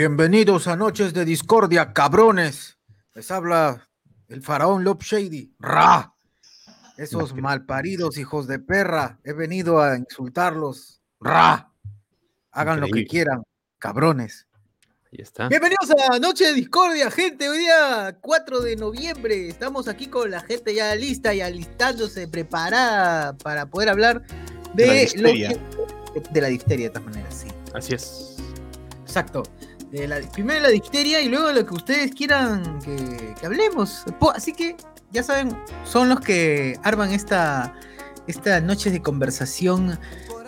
Bienvenidos a Noches de Discordia, cabrones. Les habla el faraón Lop Shady. ¡Ra! Esos malparidos hijos de perra. He venido a insultarlos. ¡Ra! Hagan lo que quieran, cabrones. Ahí está. Bienvenidos a Noche de Discordia, gente. Hoy día 4 de noviembre. Estamos aquí con la gente ya lista y alistándose, preparada para poder hablar de, la lo difteria. que- de la difteria, de todas maneras, sí. Así es. Exacto. De la- primero la difteria y luego lo que ustedes quieran que, que hablemos. Así que, ya saben, son los que arman esta, esta noche de conversación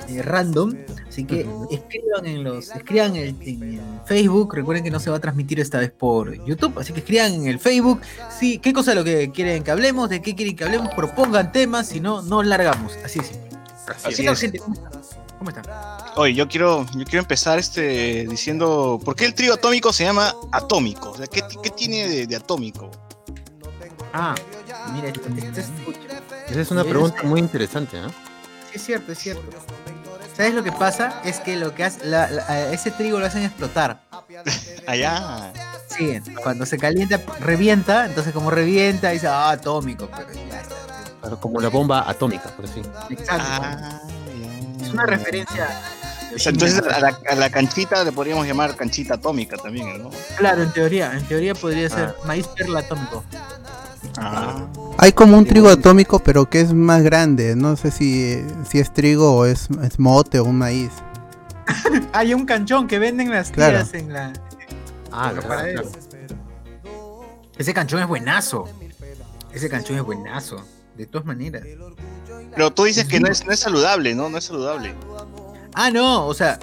eh, random. Así que escriban en los, escriban en, en Facebook. Recuerden que no se va a transmitir esta vez por YouTube. Así que escriban en el Facebook. Sí, qué cosa es lo que quieren que hablemos, de qué quieren que hablemos, propongan temas, si no, no largamos. Así es. Así Así ¿Qué es. gente? ¿Cómo están? Oye, yo quiero, yo quiero empezar este diciendo ¿por qué el trío atómico se llama atómico? O sea, ¿qué, qué tiene de, de atómico? Ah, mira, esto, esto es- Esa es una pregunta muy interesante, ¿no? Sí, es cierto, es cierto. ¿Sabes lo que pasa? Es que lo que hace, la- la- ese trigo lo hacen explotar. Allá. Sí, cuando se calienta, revienta, entonces como revienta, dice, ah, atómico, pero ya está. Claro, Como la bomba atómica, por así. Exacto. Ah. Es una referencia. O sea, entonces a la, a la canchita le podríamos llamar canchita atómica también, ¿no? Claro, en teoría, en teoría podría ser Ah. maíz perla atómico. Ah. Hay como un trigo atómico, pero que es más grande. No sé si, si es trigo o es, es mote o un maíz. Hay un canchón que venden las Claro. tías en la. Ah, verdad, para claro. Ese canchón es buenazo. Ese canchón es buenazo. De todas maneras. Pero tú dices que no es, no es saludable, ¿no? No es saludable. Ah, no, o sea.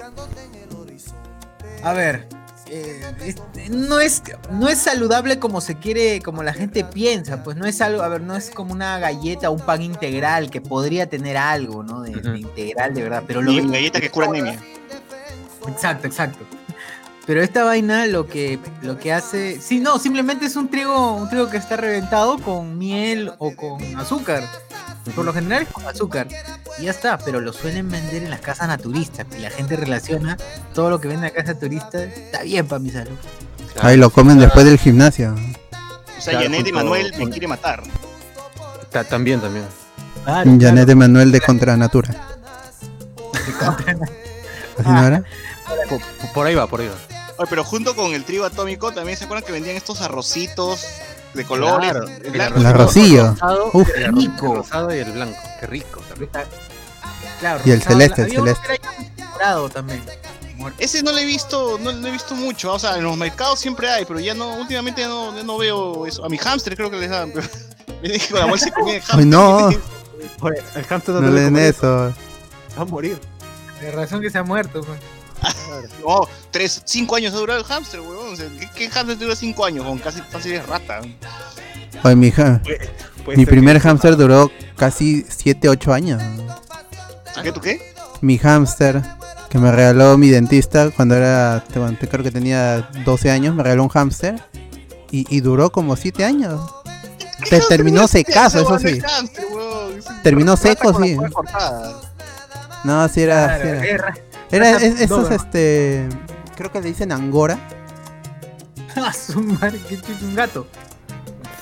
A ver. eh, es- no, es, no es saludable como se quiere, como la gente piensa, pues no es algo, a ver, no es como una galleta o un pan integral que podría tener algo, ¿no? De, integral, de verdad, pero lo galleta que cura anemia. Exacto, exacto. Pero esta vaina lo que, lo que hace. Sí, no, simplemente es un trigo, un trigo que está reventado con miel o con azúcar. Por lo general es con azúcar. Y ya está, pero lo suelen vender en las casas naturistas. Y la gente relaciona todo lo que vende en la casa turista. Está bien para mi salud. Claro. Ahí lo comen después del gimnasio. O sea, Claro, Janet y junto Manuel me quiere matar. Ta- También, también. Claro, Janet Emanuel de Contra Natura. ¿Así no era? Por, por ahí va, por ahí va. Oye, pero junto con el trigo atómico también se acuerdan que vendían estos arrocitos de colores. Claro, el el blanco. El arrocillo. rosado, Uf. el Rico. rosado y el blanco. Qué rico. qué rico. Claro, Y el rosado, celeste, el celeste. que morado también. Ese no lo he visto, no lo he visto mucho. O sea, en los mercados siempre hay, pero ya no, últimamente ya no, ya no veo eso. A mi hámster creo que les dan. pero Me dije con la bolsa comida de hámster. Ay, no. Oye, el hamster No debe leen eso. Va a morir. De razón que se ha muerto. pues. No, tres, cinco años ha durado el hámster, weón. O sea, ¿qué, qué hámster dura cinco años? Con casi fácil es rata. Oye, mi, ja- Puede mi ser primer hámster duró casi 7, 8 años. ¿Qué, tú qué? Mi hámster que me regaló mi dentista cuando era, cuando creo que tenía 12 años, me regaló un hámster y, y duró como 7 años. Te terminó secazo, eso sí. Terminó seco, sí. No, sí era, Claro, sí era. Era es- esos, este, creo que le dicen angora, Ah, su madre, que chucha, un gato.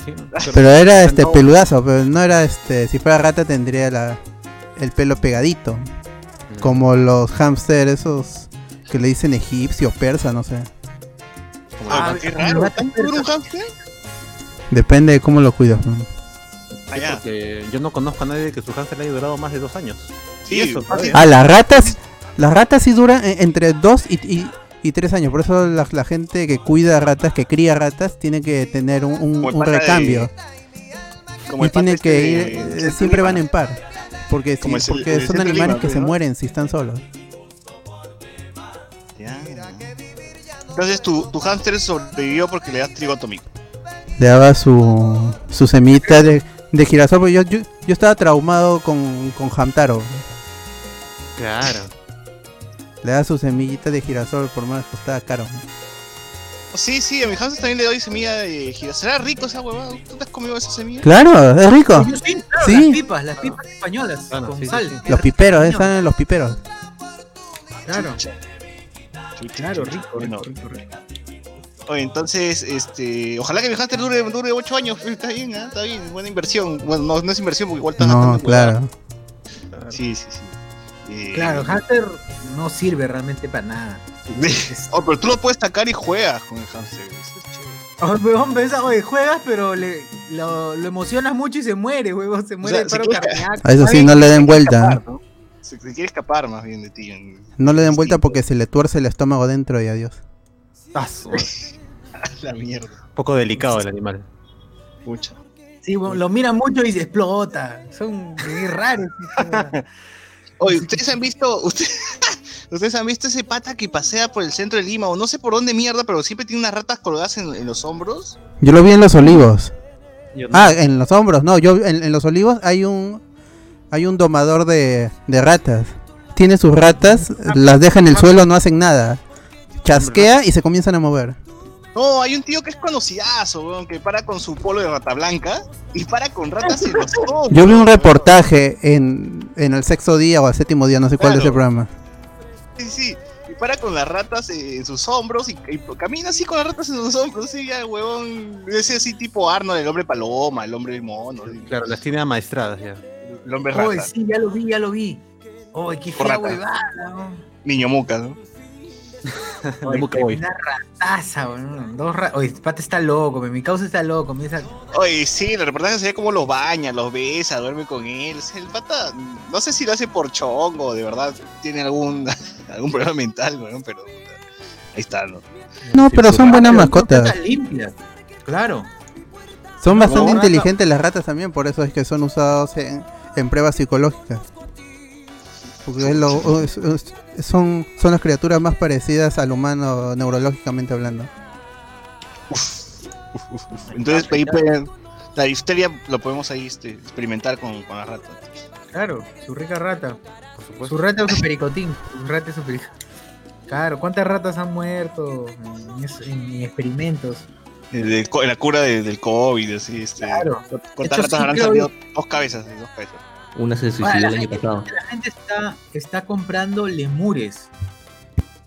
Sí, pero era este no. peludazo, pero no era este, si fuera rata tendría la, el pelo pegadito, Mm. como los hámster esos que le dicen egipcio, persa, no sé. Ah, qué raro. gato ¿Cuánto dura un persa. hámster? Depende de cómo lo cuidas. ¿no? Sí, Allá. porque yo no conozco a nadie que su hámster le haya durado más de dos años. Sí, eso, fácil. Ah, las ratas, las ratas sí duran eh, entre 2 y, y, y 3 años, por eso la, la gente que cuida ratas, que cría ratas, tiene que tener un, un- de- recambio. Como y tiene este que de- ir, de eh, siempre van en par. Porque, sí, el porque el son animales Lima, que se mueren si están solos. Ya. Entonces tu, tu hámster sobrevivió porque le das trigo atómico. Le daba su, su semillita de, de girasol. porque Yo, yo, yo estaba traumado con, con Hamtaro. Claro. Le daba su semillita de girasol por más que costaba caro. Sí, sí, a mi hámster también le doy semilla de girasol. ¿Será rico esa huevada? ¿Tú te has comido esa semilla? Claro, es rico. Sí, claro, Sí. las pipas, las pipas españolas Bueno, con sí, sal. sí. Los piperos, eh, salen los piperos. Claro, Chucha, claro, rico, Bueno, rico, rico, rico. Oye, entonces, este, ojalá que mi hamster dure, dure 8 años, está bien, ¿ah? está bien, buena inversión. Bueno, no, no es inversión porque igual está No, gastando en claro. huevadas. Sí, sí, sí. Eh, Claro, Hunter no sirve realmente para nada. oh, pero tú lo puedes sacar y juegas con el hamster. Eso es chévere. Oh, oye, juegas, pero le, lo, lo emocionas mucho y se muere, huevón, se muere sea, de si paro quieres- cardíaco. A eso sí, no le den se quiere vuelta. escapar, ¿no? Se, se quiere escapar más bien de ti. en- No le den vuelta porque se le tuerce el estómago dentro y adiós. Su- La mierda. Un poco delicado el animal. Mucha. Sí, huevón, lo mira mucho y se explota. Son raros. Oye, ¿ustedes han visto, usted- ustedes han visto ese pata que pasea por el centro de Lima o no sé por dónde mierda, pero siempre tiene unas ratas colgadas en, en los hombros? Yo lo vi en los olivos. No- Ah, en los hombros, no, yo en, en los olivos hay un hay un domador de, de ratas. Tiene sus ratas, las deja en el suelo, no hacen nada. Chasquea y se comienzan a mover. No, hay un tío que es conocidazo, weón, que para con su polo de rata blanca y para con ratas en los hombros. Yo vi un reportaje en, en el sexto día o al séptimo día, no sé cuál de ese Claro. programa. Sí, sí. Y para con las ratas en sus hombros y, y camina así con las ratas en sus hombros, sí, ya, huevón. Ese así tipo Arnold, el hombre paloma, el hombre mono, sí, Claro, las tiene amaestradas ya. el hombre rata, sí, ya lo vi, ya lo vi. Oye, qué fea niño muca, ¿no? Muca Boy. Una rataza. Dos ra- Oye, este pata está loco, mi causa está loco. Comienza... Oye, sí, el reportaje se ve como los baña, los besa, duerme con él. El pata, no sé si lo hace por chongo, de verdad, tiene algún, algún problema mental, weón, pero ahí está, ¿no? No, pero son buenas Pero mascotas. son limpias. Claro. Son bastante No, inteligentes las ratas también, por eso es que son usados en, en pruebas psicológicas. Porque es lo- es- es- son, son las criaturas más parecidas al humano neurológicamente hablando. Uf, uf, uf. Entonces, ahí pueden- la difteria lo podemos ahí este, experimentar con, con la rata. Claro, su rica rata. Por supuesto. Su rata o su pericotín. Su rata y su pericotín. Claro, ¿cuántas ratas han muerto en, es- en experimentos? Eh, de la cura de- del COVID, así, este. Claro. ¿Cuántas Hecho, ratas sí, habrán salido? Dos cabezas, dos cabezas. Una se suicidó el año gente, pasado. la gente está, está comprando lemures.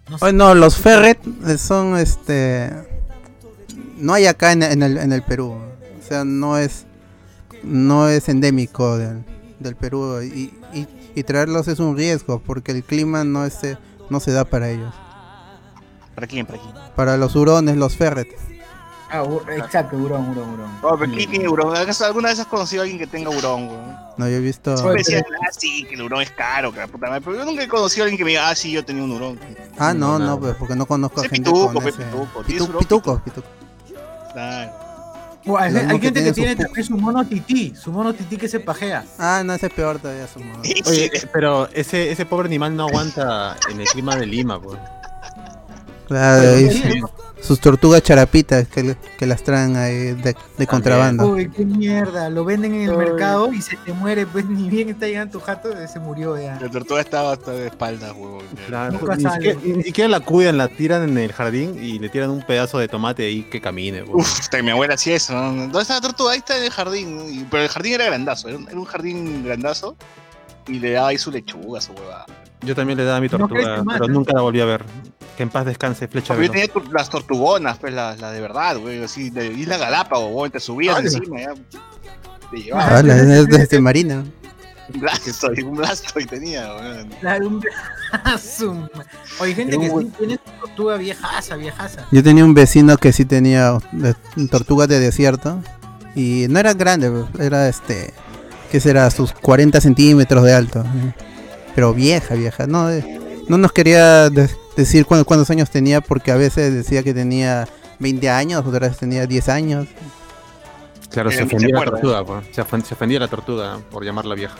No sé. Oh, no, los ferret son este. No hay acá en, en el, en el Perú. O sea, no es. No es endémico del, del Perú. Y, y- y traerlos es un riesgo porque el clima no, es, no se da para ellos. ¿Para quién? ¿Para quién? Para los hurones, los ferret. Ah, exacto, hurón, hurón, hurón. Oh, pero ¿quién tiene hurón? ¿Acaso ¿Alguna vez has conocido a alguien que tenga hurón, weón? No, yo he visto. Oye, decían, ah, sí, que el hurón es caro, que la puta madre. Pero yo nunca he conocido a alguien que me diga, ah, sí, yo tenía un hurón. Ah, no, No, pues porque no conozco a gente pituco, con pe, ese... pituco, Pitu- ¿tienes hurón? pituco, pituco. Claro. Bueno, hay, gente que tiene tiene su pu- también su mono tití, su mono tití que se pajea. Ah, no, ese es peor todavía. su modo. Oye, pero ese, ese pobre animal no aguanta en el clima de Lima, pues. Claro, Oye, y sí, su- sus tortugas charapitas que, que las traen ahí de, de contrabando. Uy, qué mierda, lo venden en el mercado y se te muere, pues ni bien está llegando tu jato, se murió ya. La tortuga estaba hasta de espaldas, huevón. Nunca ni, sale. siquiera, ni siquiera la cuidan, la tiran en el jardín y le tiran un pedazo de tomate ahí que camine. pues. Uf, mi abuela hacía eso. ¿no? ¿Dónde está la tortuga? Ahí está en el jardín. pero el jardín era grandazo, era un, era un jardín grandazo. Y le daba ahí su lechuga, su huevada. Yo también le daba mi tortuga, pero ¿no? nunca la volví a ver. Que en paz descanse, flecha yo tenía las tortugonas, pues las las de verdad, güey. Así, de Isla Galápagos, güey. Te subías Ala. encima, ya. Te Ah, llevabas. Ah, la de este marina. Un blasto, y un blasto y tenía, güey. Claro, un Zoom. Oye, gente que un sí tiene tortuga viejaza, viejaza. Yo tenía un vecino que sí tenía de- tortugas de desierto. Y no era grande, era este. ¿Qué será? Sus 40 centímetros de alto. eh. Pero vieja, vieja. No, eh, no nos quería decir cuántos, cuántos años tenía porque a veces decía que tenía 20 años, otras veces tenía 10 años. Claro, se Eh, se ofendía la tortuga, pues. Se, ofen- se ofendía la tortuga por llamarla vieja.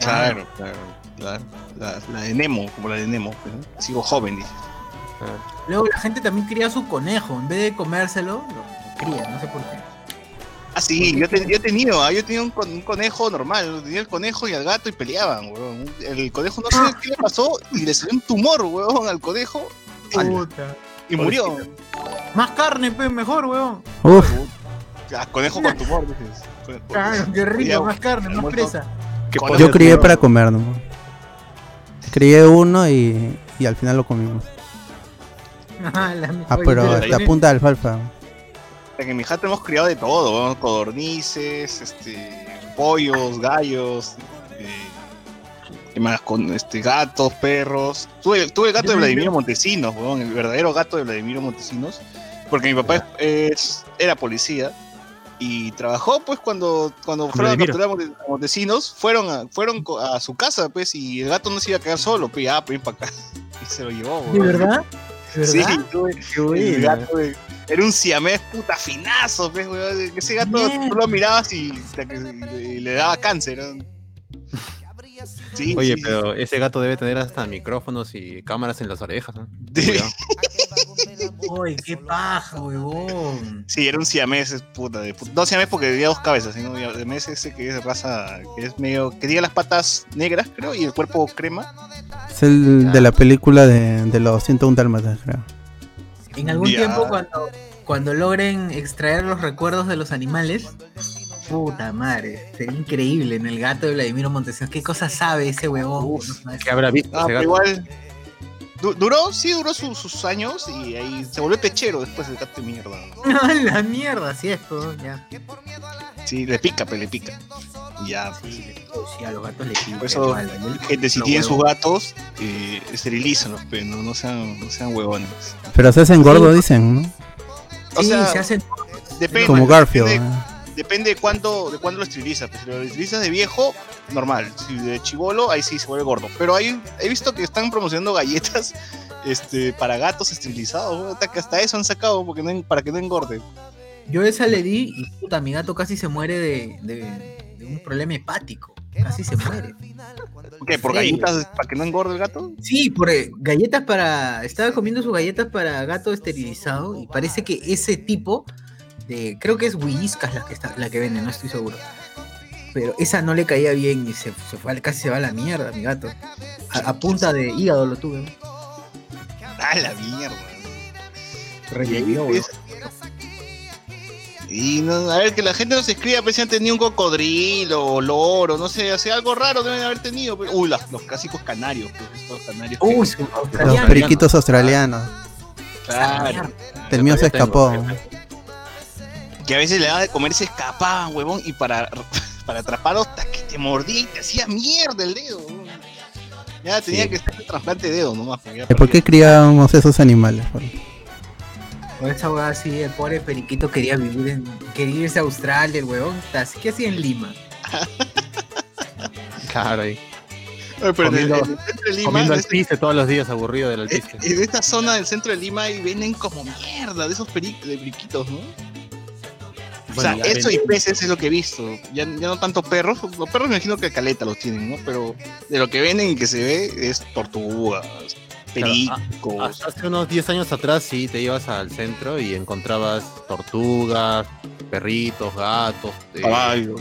Claro, claro. La, la, la de Nemo, como la de Nemo. ¿no? Sigo joven, dice. Claro. Luego la gente también cría su conejo, en vez de comérselo, lo, lo cría, no sé por qué. Ah, sí, yo, te- yo he tenido, ah, yo tenía un, con- un conejo normal, tenía el conejo y al gato y peleaban, weón. El conejo no sé qué le pasó y le salió un tumor, weón, al conejo Puta. y murió. Más carne, pues, mejor, weón. Uf, Ah, conejo con tumor, dices. Claro, qué rico, Ya, más carne, más presa. ¿Qué Yo crié para comer, ¿no? Crié uno y, y al final lo comimos. Ah, la- Ah, pero hasta punta de alfalfa. En mi jato hemos criado de todo, ¿no? codornices, este, pollos, gallos, eh, ¿qué más? Con este, gatos, perros. Tuve, tuve el gato de Vladimiro Montesinos, el verdadero gato de Vladimiro Montesinos, porque mi papá es- era policía y trabajó pues cuando, cuando fueron a capturar a Monte- a Montesinos, fueron, a, fueron a su casa pues y el gato no se iba a quedar solo, pues ya, pues para acá. Y se lo llevó, ¿De weón. Sí, tuve, Qué el gato era un siamés puta finazo, pues, weón. Ese gato tú lo mirabas y, le daba cáncer. ¿no? Sí, Oye, sí, pero ese gato debe tener hasta micrófonos y cámaras en las orejas, ¿no? Uy, qué paja, huevón. Sí, era un siamés, puta de puta. No siamés porque tenía dos cabezas, sino siamés ese que es de raza, que es medio, que tiene las patas negras, creo, y el cuerpo crema. Es el de la película de, de los 101 Dálmatas, creo. En algún Ya. tiempo cuando, cuando logren extraer los recuerdos de los animales, puta madre, sería increíble en el gato de Vladimiro Montesinos. ¿Qué cosa sabe ese huevón? Uf. No. ¿Qué habrá visto Ah, ese pero gato? igual. Du- duró, sí, duró su- sus años y ahí se volvió techero después del gato de mierda. ¿no? La mierda, así es todo, ya. Sí, le pica, pero le pica. Ya, pues. Sí, sí, a los gatos les pica Por eso. Gente, si tienen sus gatos, eh, pero no, no sean, no sean huevones. Pero se hacen gordo, Sí. dicen, ¿no? O Sí, sea, se hacen Depende, Como Garfield. Depende, ¿eh? Depende de cuándo, de cuándo lo esterilizas. Pues, si lo esterilizas de viejo, normal. Si de chivolo, ahí sí se vuelve gordo. Pero ahí he visto que están promocionando galletas este, para gatos esterilizados. ¿no? Hasta que hasta eso han sacado porque no para que no engorde. Yo esa le di y puta, mi gato casi se muere de, de- de un problema hepático. Casi se muere. ¿Qué? ¿Por Sí. galletas para que no engorde el gato? Sí, por eh, galletas para. Estaba comiendo sus galletas para gato esterilizado y parece que ese tipo de. Creo que es Whiskas la que, está, la que vende, no estoy seguro. Pero esa no le caía bien y se, se fue, al- casi se va a la mierda, mi gato. A, a punta de hígado lo tuve. ¡Ah, la mierda! Revivió, Y, y no, a ver, que la gente nos escriba, pues si han tenido un cocodrilo o loro, no sé, hace algo raro deben haber tenido. pues. Uy, las- los clásicos canarios, pues, estos canarios. Uy, Los periquitos australianos. claro. El mío se Tengo, escapó. Que a veces le daba de comer y se escapaban, huevón, y para, para atraparlos, hasta que te mordía y te hacía mierda el dedo. huevón. Ya tenía Sí. que ser el trasplante de dedo nomás. ¿Y ¿Por qué criábamos esos animales? Por- Por esa hueá así, el pobre periquito quería vivir en. quería irse a Australia, el huevón. Así que hacía en Lima. Oye, pero en el- comiendo- en el centro de Lima, Comiendo en alpiste todos los días, aburrido del alpiste. en esta zona del centro de Lima ahí venden como mierda de esos peri- de periquitos, ¿no? O sea, eso y peces es lo que he visto. Ya, ya no tanto perros. Los perros me imagino que caleta los tienen, ¿no? Pero de lo que venden y que se ve es tortugas, pericos. Hasta hace unos 10 años atrás sí te ibas al centro y encontrabas tortugas, perritos, gatos, eh, caballos.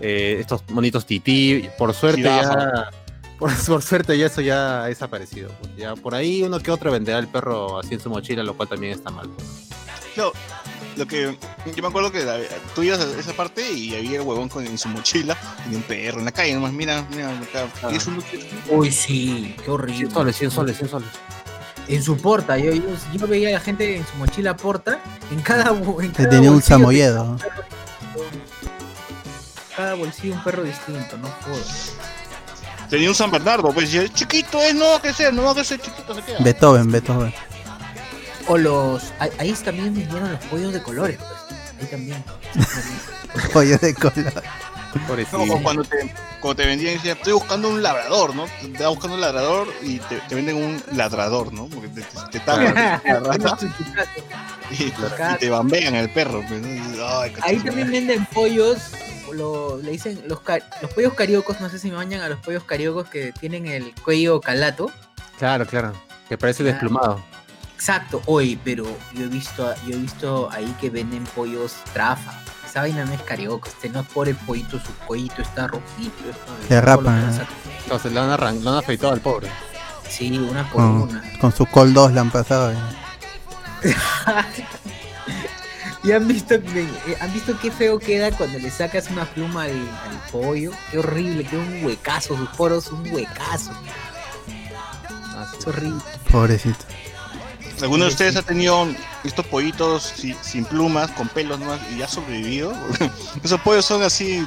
eh, estos monitos tití. Por suerte ya, por, por suerte ya eso ya ha desaparecido. Ya por ahí uno que otro venderá el perro así en su mochila, lo cual también está mal. No, lo que yo me acuerdo que la- tú ibas a esa parte y había el huevón con, en su mochila y un perro en la calle nomás, mira, mira, acá, y es un Uy, sí, qué horrible. 100 soles, 100 soles, 100 soles. En su porta, yo, yo, yo veía a la gente en su mochila porta, en cada, en Que cada tenía un samoyedo. Cada bolsillo un perro distinto, no jodas. Tenía un San Bernardo, pues chiquito es, no va a crecer, no va a crecer, chiquito se queda. Beethoven, Beethoven. O los. Ahí, ahí también vendieron los pollos de colores, pues. Ahí también. Pollo de color. Pobrecito. No, o cuando te, cuando te vendían, decían, estoy buscando un labrador, ¿no? Te estás buscando un labrador y te, te venden un ladrador, ¿no? Porque te, te, te tapan la rata y, y te bambean el perro. Pues, ¿no? Y dices, "Ay, Ahí cachito". también venden pollos. Lo, le dicen los, los pollos cariocos, no sé si me bañan a los pollos cariocos que tienen el cuello calato. Claro, claro. Que parece Claro. desplumado. Exacto, hoy, pero yo he visto, yo he visto ahí que venden pollos trafa. Esa vaina no es carioca, este no es por el pollito, su pollito está rojito. Se rapan, que ¿eh? Entonces le han, arran- lo han afeitado al pobre. Sí, una por Con, una. con su Col 2 la han pasado. eh. ¿Y han visto, que- eh, han visto qué feo queda cuando le sacas una pluma al, al pollo? Qué horrible, queda un huecazo, sus poros un huecazo. Así Es horrible. Pobrecito. ¿Alguno de ustedes ha tenido estos pollitos si- sin plumas, con pelos nomás y ha sobrevivido? Esos pollos son así,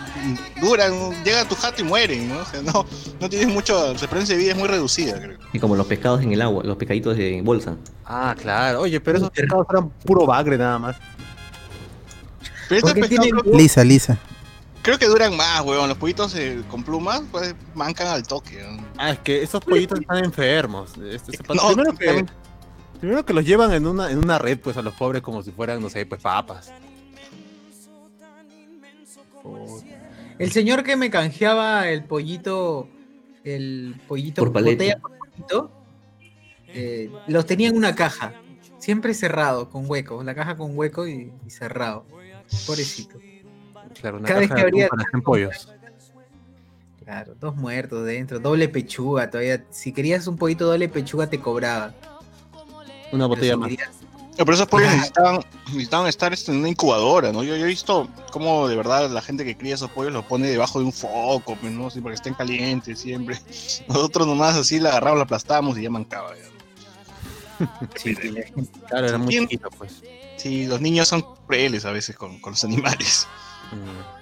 duran, llegan a tu jato y mueren, ¿no? O sea, no, no tienen mucho, su experiencia de vida es muy reducida, creo. Y como los pescados en el agua, los pescaditos de bolsa. Ah, claro. Oye, pero esos pescados eran puro bagre nada más. Pero estos pescados tienen- creo, Lisa, lisa. creo que duran más, weón. Los pollitos eh, con plumas, pues mancan al toque. ¿no? Ah, es que esos pollitos están enfermos. Este, se- No, primero, que, pero- primero que los llevan en una, en una red, pues a los pobres como si fueran, no sé, pues papas. El señor que me canjeaba el pollito, el pollito Por paleta. botella por pollito, eh, los tenía en una caja, siempre cerrado, con hueco, la caja con hueco y, y cerrado. Pobrecito. Claro, una Cada vez caja que de abría- atún para 100 pollos. Claro, dos muertos dentro, doble pechuga todavía. Si querías un pollito doble pechuga te cobraba. Una Pero botella más. No, pero esos pollos necesitaban, necesitaban estar este, en una incubadora, ¿no? Yo, yo he visto cómo de verdad la gente que cría esos pollos los pone debajo de un foco, pues, ¿no? Así para que estén calientes siempre. Nosotros nomás así la agarramos, la aplastamos y ya mancaba. Sí, Claro, era muy chiquito, pues. Sí, los niños son crueles a veces con, con los animales. Mm.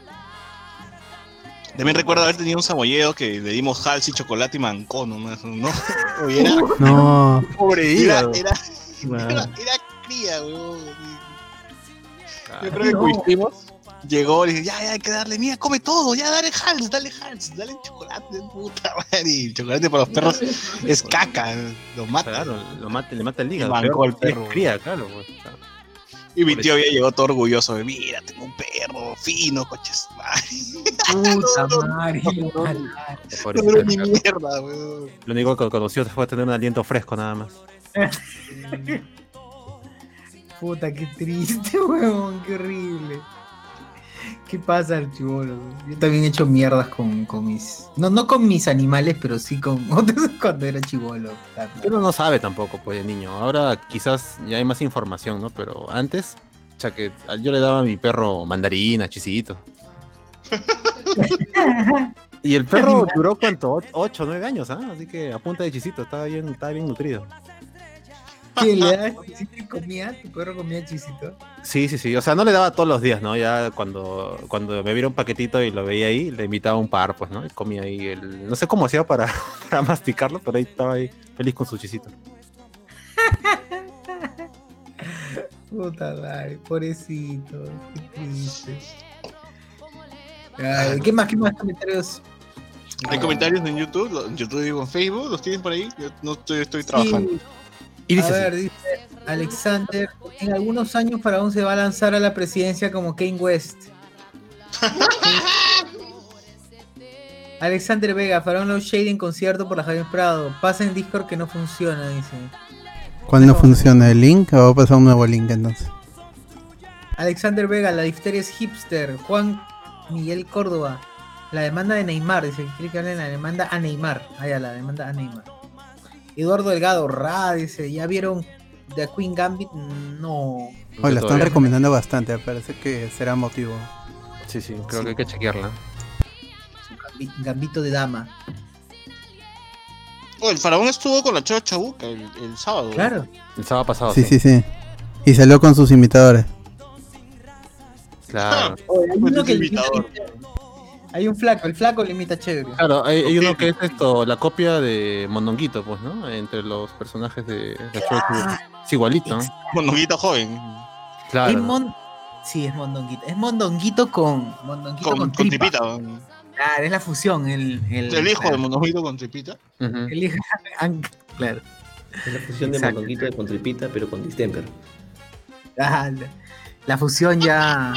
También recuerdo haber tenido un samoyedo que le dimos hals y chocolate y mancó nomás, ¿no? Oye, era, No, Pobre era, era, era, era cría, weón. Yo creo que coincidimos. Llegó, le dije, ya, ya, hay que darle, mira, come todo, ya, dale Hals, dale Hals, dale chocolate, puta madre. Y el chocolate para los perros es caca, lo mata. Claro, lo mata, le mata el hígado. Mancó el que es perro. cría, claro. pues, claro. Y mi tío ya llegó todo orgulloso de, mira, tengo un perro fino, coches. madre". Puta madre, ojalá. No ni mierda, weón. Lo único que conoció fue tener un aliento fresco nada más. Puta, qué triste, weón, qué horrible. ¿Qué pasa, chivolo? Yo también he hecho mierdas con, con mis. No, no con mis animales, pero sí con otros cuando era chivolo. Pero no sabe tampoco, pues, de niño. Ahora quizás ya hay más información, ¿no? Pero antes, o sea, que yo le daba a mi perro mandarina, chisito. Y el perro duró cuánto, 8 o 9 años, ¿ah? Así que a punta de chisito, estaba bien, estaba bien nutrido. ¿Qué le das? ¿Chisito y comía? ¿Tu perro comía chisito? Sí, sí, sí. O sea, no le daba todos los días, ¿no? Ya cuando, cuando me viera un paquetito y lo veía ahí, le invitaba un par, pues, ¿no? Y comía ahí el. No sé cómo hacía para, para masticarlo, pero ahí estaba ahí feliz con su chisito. Puta madre, pobrecito, qué triste. Ay, ¿Qué más? ¿Qué más comentarios? Hay comentarios en YouTube, en YouTube digo en Facebook, ¿los tienen por ahí? Yo no estoy, estoy trabajando. Sí, Y a dice ver, dice Alexander, en algunos años Faraón se va a lanzar a la presidencia como Kane West. Alexander Vega, Faraón Low Shade en concierto por la Javier Prado. Pasa en Discord que no funciona, dice. ¿cuál no funciona el link? ¿O va a pasar un nuevo link entonces? Alexander Vega, la difteria es hipster. Juan Miguel Córdoba, la demanda de Neymar. Dice que quiere que hable de la demanda a Neymar. Ah, ya, la demanda a Neymar. Eduardo Delgado, Ra, dice, ¿ya vieron The Queen Gambit? No. Hoy la están recomendando bastante, parece que será motivo. Sí, sí, creo que hay que chequearla. Gambito de dama. Oh, el faraón estuvo con la Chocha Chabuca el, el sábado. Claro. El sábado pasado, Sí, sí. sí, sí. Y salió con sus imitadores. Claro. Hay, uno que imita- hay un flaco, el flaco le imita chévere. Claro, hay, hay uno que es esto, la copia de Mondonguito, pues, ¿no? Entre los personajes de, de Chochu. Es igualito, ¿no? Mononguito joven. Es Claro. mon- Sí, es mondonguito. Es mondonguito con. Mondonguito Con, con, con tripa. tripita. Claro, es la fusión. El, el, El hijo de claro, Mononguito con tripita. Ujú. el hijo- Claro. Es la fusión de mondonguito con tripita, pero con distemper. Ah, la, la fusión ya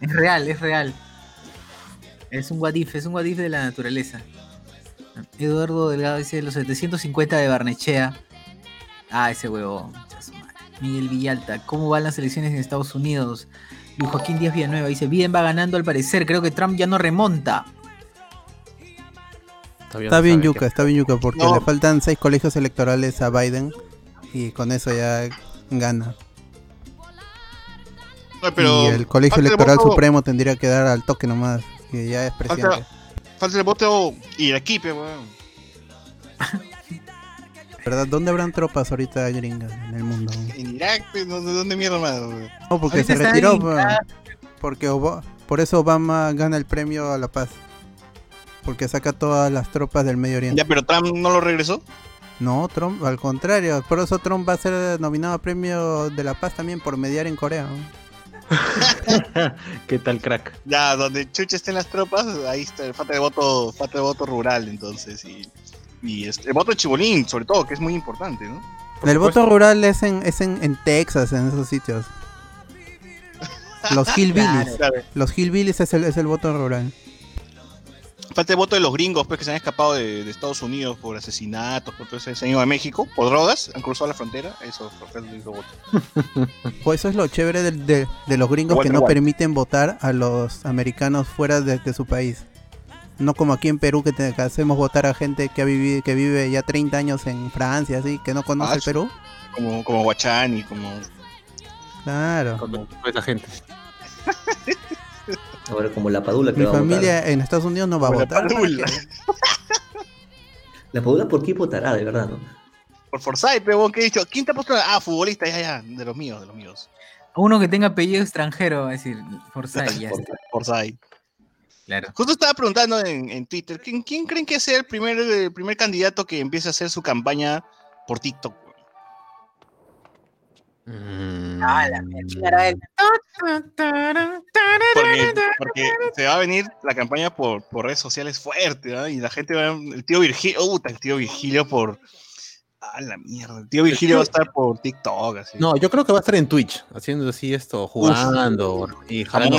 es real, es real. Es un guadif, es un guadif de la naturaleza. Eduardo Delgado dice los 750 de Barnechea. Ah, ese madre. Miguel Villalta, ¿cómo van las elecciones en Estados Unidos? Luis Joaquín Díaz Villanueva dice, Biden va ganando al parecer, creo que Trump ya no remonta. Está bien qué- está bien yuca, porque No. le faltan seis colegios electorales a Biden y con eso ya gana. No, pero y el colegio electoral supremo tendría que dar al toque nomás, que ya es presidente. Falta el voto y el equipo, weón. ¿Verdad? ¿Dónde habrán tropas ahorita gringas en el mundo? En Irak, pues, ¿dónde, dónde mierda más? No, porque Ahorita se retiró. Porque por eso Obama gana el premio a la paz. Porque saca todas las tropas del Medio Oriente. Ya, pero Trump no lo regresó. No, Trump, al contrario. Por eso Trump va a ser nominado a premio de la paz también por mediar en Corea. ¿no? ¿Qué tal, crack? Ya, donde Chucha estén las tropas, ahí está, falta de voto, falta de voto rural, entonces, y, y este, el voto de Chibolín, sobre todo, que es muy importante, ¿no? El voto rural es en, es en, en Texas, en esos sitios. Los hillbillies. Claro. Los hillbillies es el, es el voto rural. Falta el voto de los gringos, pues, que se han escapado de, de Estados Unidos por asesinatos, por todo ese, se han ido a México, por drogas, han cruzado la frontera, eso. Pues eso es lo chévere del- de, de los gringos Igual que no igual. permiten votar a los americanos fuera de, de su país. No como aquí en Perú que, te- que hacemos votar a gente que, ha vivido, que vive ya 30 años en Francia, así, que no conoce Ah, el sí. Perú. Como, como Guachani, como... Claro. Con esa gente. Ahora como la Padula que Mi va a votar. familia en Estados Unidos no va a como votar. La Padula por qué votará, de verdad, ¿no? Por Forsyth, pero vos, ¿qué he dicho? ¿Quién te ha puesto? Ah, futbolista, ya, ya, de los míos, de los míos. Uno que tenga apellido extranjero, va a decir, Forsyth, ya está. Forsyth. Claro. Justo estaba preguntando en, en Twitter, ¿quién, quién creen que sea el primer, el primer candidato que empiece a hacer su campaña por TikTok? Mm, Ah, la. Porque, porque se va a venir la campaña por, por redes sociales fuerte, ¿no? Y la gente va, el tío Virgilio, uh, el tío Virgilio por... Ah, la mierda, el tío Virgilio va a estar por TikTok, así. No, yo creo que va a estar en Twitch, haciendo así esto, jugando y jalando.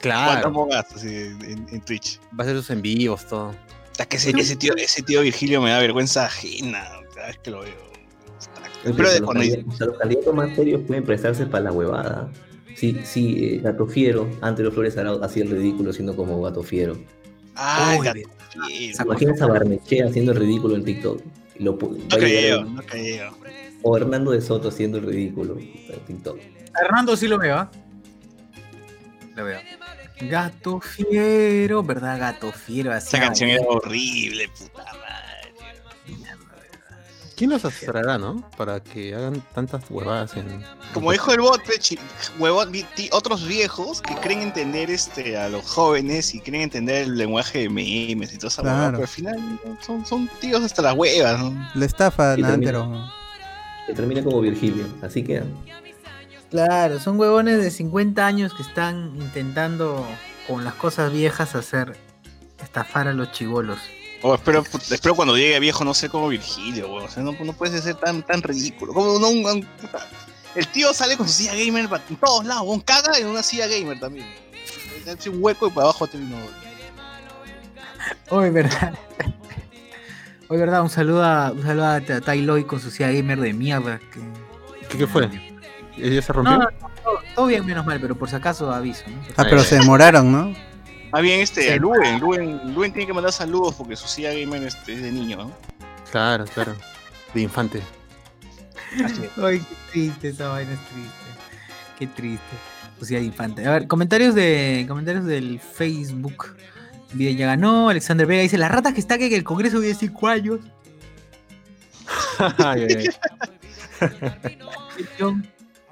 Claro, ¿Cuánto pongas así en, en Twitch? va a hacer sus en vivos, todo. Que ese, ese tío, ese tío Virgilio me da vergüenza ajena cada vez que lo veo. Pero de los cuando los candidatos más serios pueden prestarse para la huevada. Sí, sí, eh, Gato Fiero, antes los Flores Arau hacía el ridículo siendo como Gato Fiero. Ah, Uy, gato fiero. Imaginas a Barnechea haciendo el ridículo en TikTok. Lo No creo, no creo. O Hernando de Soto haciendo el ridículo en TikTok. Hernando sí lo veo, ¿ah? Lo veo. Gato fiero, ¿verdad? Gato fiero, así. Esa canción era horrible, puta madre. ¿Quién los asesorará, no? Para que hagan tantas huevadas en. Como dijo el bot, huevón, otros viejos que creen entender este a los jóvenes y creen entender el lenguaje de memes y toda esa huevada, Claro. pero al final son, son tíos hasta las huevas, ¿no? Le estafa Y termina- Nantero. Que termina como Virgilio. Así queda. Claro, son huevones de 50 años que están intentando con las cosas viejas hacer estafar a los chivolos. O espero, espero cuando llegue viejo no ser como Virgilio. O sea, no, no puede ser tan, tan ridículo. Como no, un- un-. El tío sale con su silla gamer en todos lados, huevón, caga en una silla gamer también. Hace un hueco y para abajo tiene. Hoy, ¿verdad? Hoy, ¿verdad? Un saludo a, un saludo a Ta- Tailoy con su silla gamer de mierda. Que... ¿Qué, qué fue? ¿Ella se rompió? No, no, todo, todo bien, menos mal, pero por si acaso aviso. ¿no? Ah, pero se demoraron, ¿no? Ah, bien, este, Luen, Luen, Luen tiene que mandar saludos porque su silla gamer este, es de niño, ¿no? Claro, claro. De infante. Así es. Ay, qué triste, esa vaina es triste. Qué triste. Sociedad de infante. A ver, comentarios de comentarios del Facebook. Vida ya ganó. Alexander Vega dice: Las ratas que está que en el Congreso vive 5 años. Ay, ay, ay. John.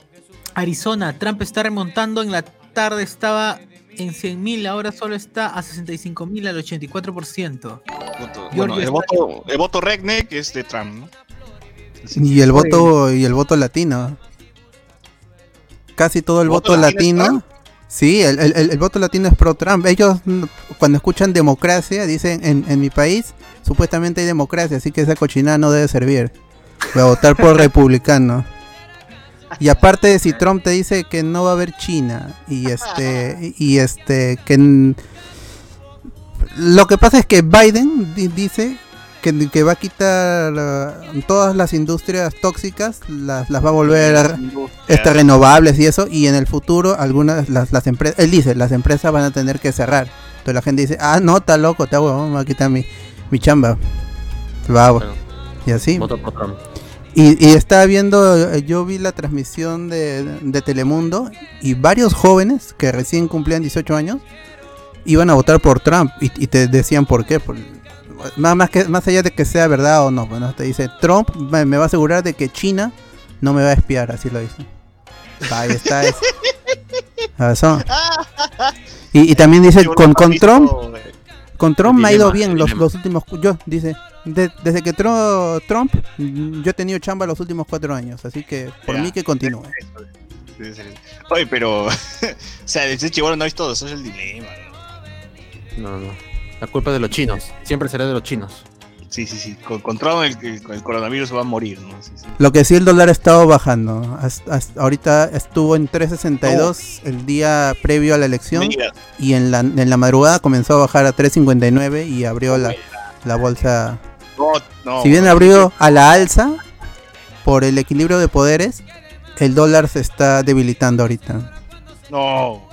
Arizona, Trump está remontando. En la tarde estaba en 100.000, ahora solo está a 65.000 al 84%. Voto- Bueno, el voto, el voto Redneck es de Trump, ¿no? Y el voto y el voto latino. Casi todo el ¿Voto voto latino. Sí, el, el- el- el voto latino es pro Trump. Ellos mm, cuando escuchan democracia dicen en, en mi país supuestamente hay democracia, así que esa cochinada no debe servir. Voy a votar por republicano. Y aparte si Trump te dice que no va a haber China y este y este que lo que pasa es que Biden di- dice que, que va a quitar uh, todas las industrias tóxicas, las, las va a volver a- este, renovables y eso, y en el futuro algunas, las, las empresas, él dice, las empresas van a tener que cerrar. Entonces la gente dice, ah, no, está loco, está huevón, me va a quitar mi, mi chamba. Claro. Y así. Voto por Trump. Y, y estaba viendo, eh, yo vi la transmisión de, de Telemundo y varios jóvenes que recién cumplían 18 años iban a votar por Trump y, y te decían por qué. Por- más, más, que, más allá de que sea verdad o no, bueno, te dice, Trump me, me va a asegurar de que China no me va a espiar, así lo dice. Ahí está. Es. Ah, Y, y también dice, con, con Trump, eh, con Trump me ha ido bien los, los últimos, yo, dice, de- desde que Tro- Trump, yo he tenido chamba los últimos cuatro años, así que por Ya. mí que continúe. Oye, pero. o sea, ese chivolo no ha visto eso es el dilema. ¿no? No, no. La culpa es de los chinos. Siempre será de los chinos. Sí, sí, sí. Con, el, el- coronavirus va a morir, ¿no? Sí, sí. Lo que sí el dólar ha estado bajando, hasta- hasta ahorita estuvo en 3.62 el día previo a la elección y en la, en la madrugada comenzó a bajar a 3.59 y abrió la, la bolsa. No, no. Si bien abrió a la alza por el equilibrio de poderes, el dólar se está debilitando ahorita. No,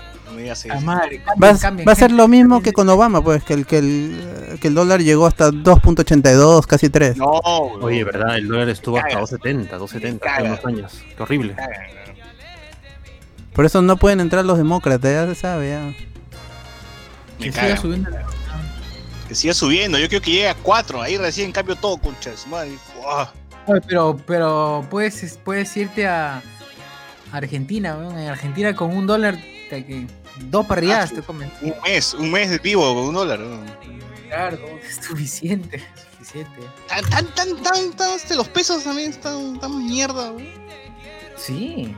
Va, cambien, cambien, va a ser lo mismo que con Obama, pues que el, que el, que el dólar llegó hasta 2.82, casi 3. No. Oye, ¿verdad? El dólar estuvo hasta Cagas. 270, 270 Cagas. hace unos años. Qué horrible. Por eso no pueden entrar los demócratas, ya se sabe. Ya. Me Que siga subiendo. Que siga subiendo. Yo creo que llegue a 4. Ahí recién cambio todo, concha de su madre. Uah. Oye, Pero, pero puedes, puedes irte a Argentina. En Argentina con un dólar, te- que- dos parrilladas Ah, te comen. Un mes, un mes de vivo con un dólar. Claro, es suficiente, suficiente. Tan, tan, tan, tan, tan, este, los pesos también están tan mierda, weón. Sí.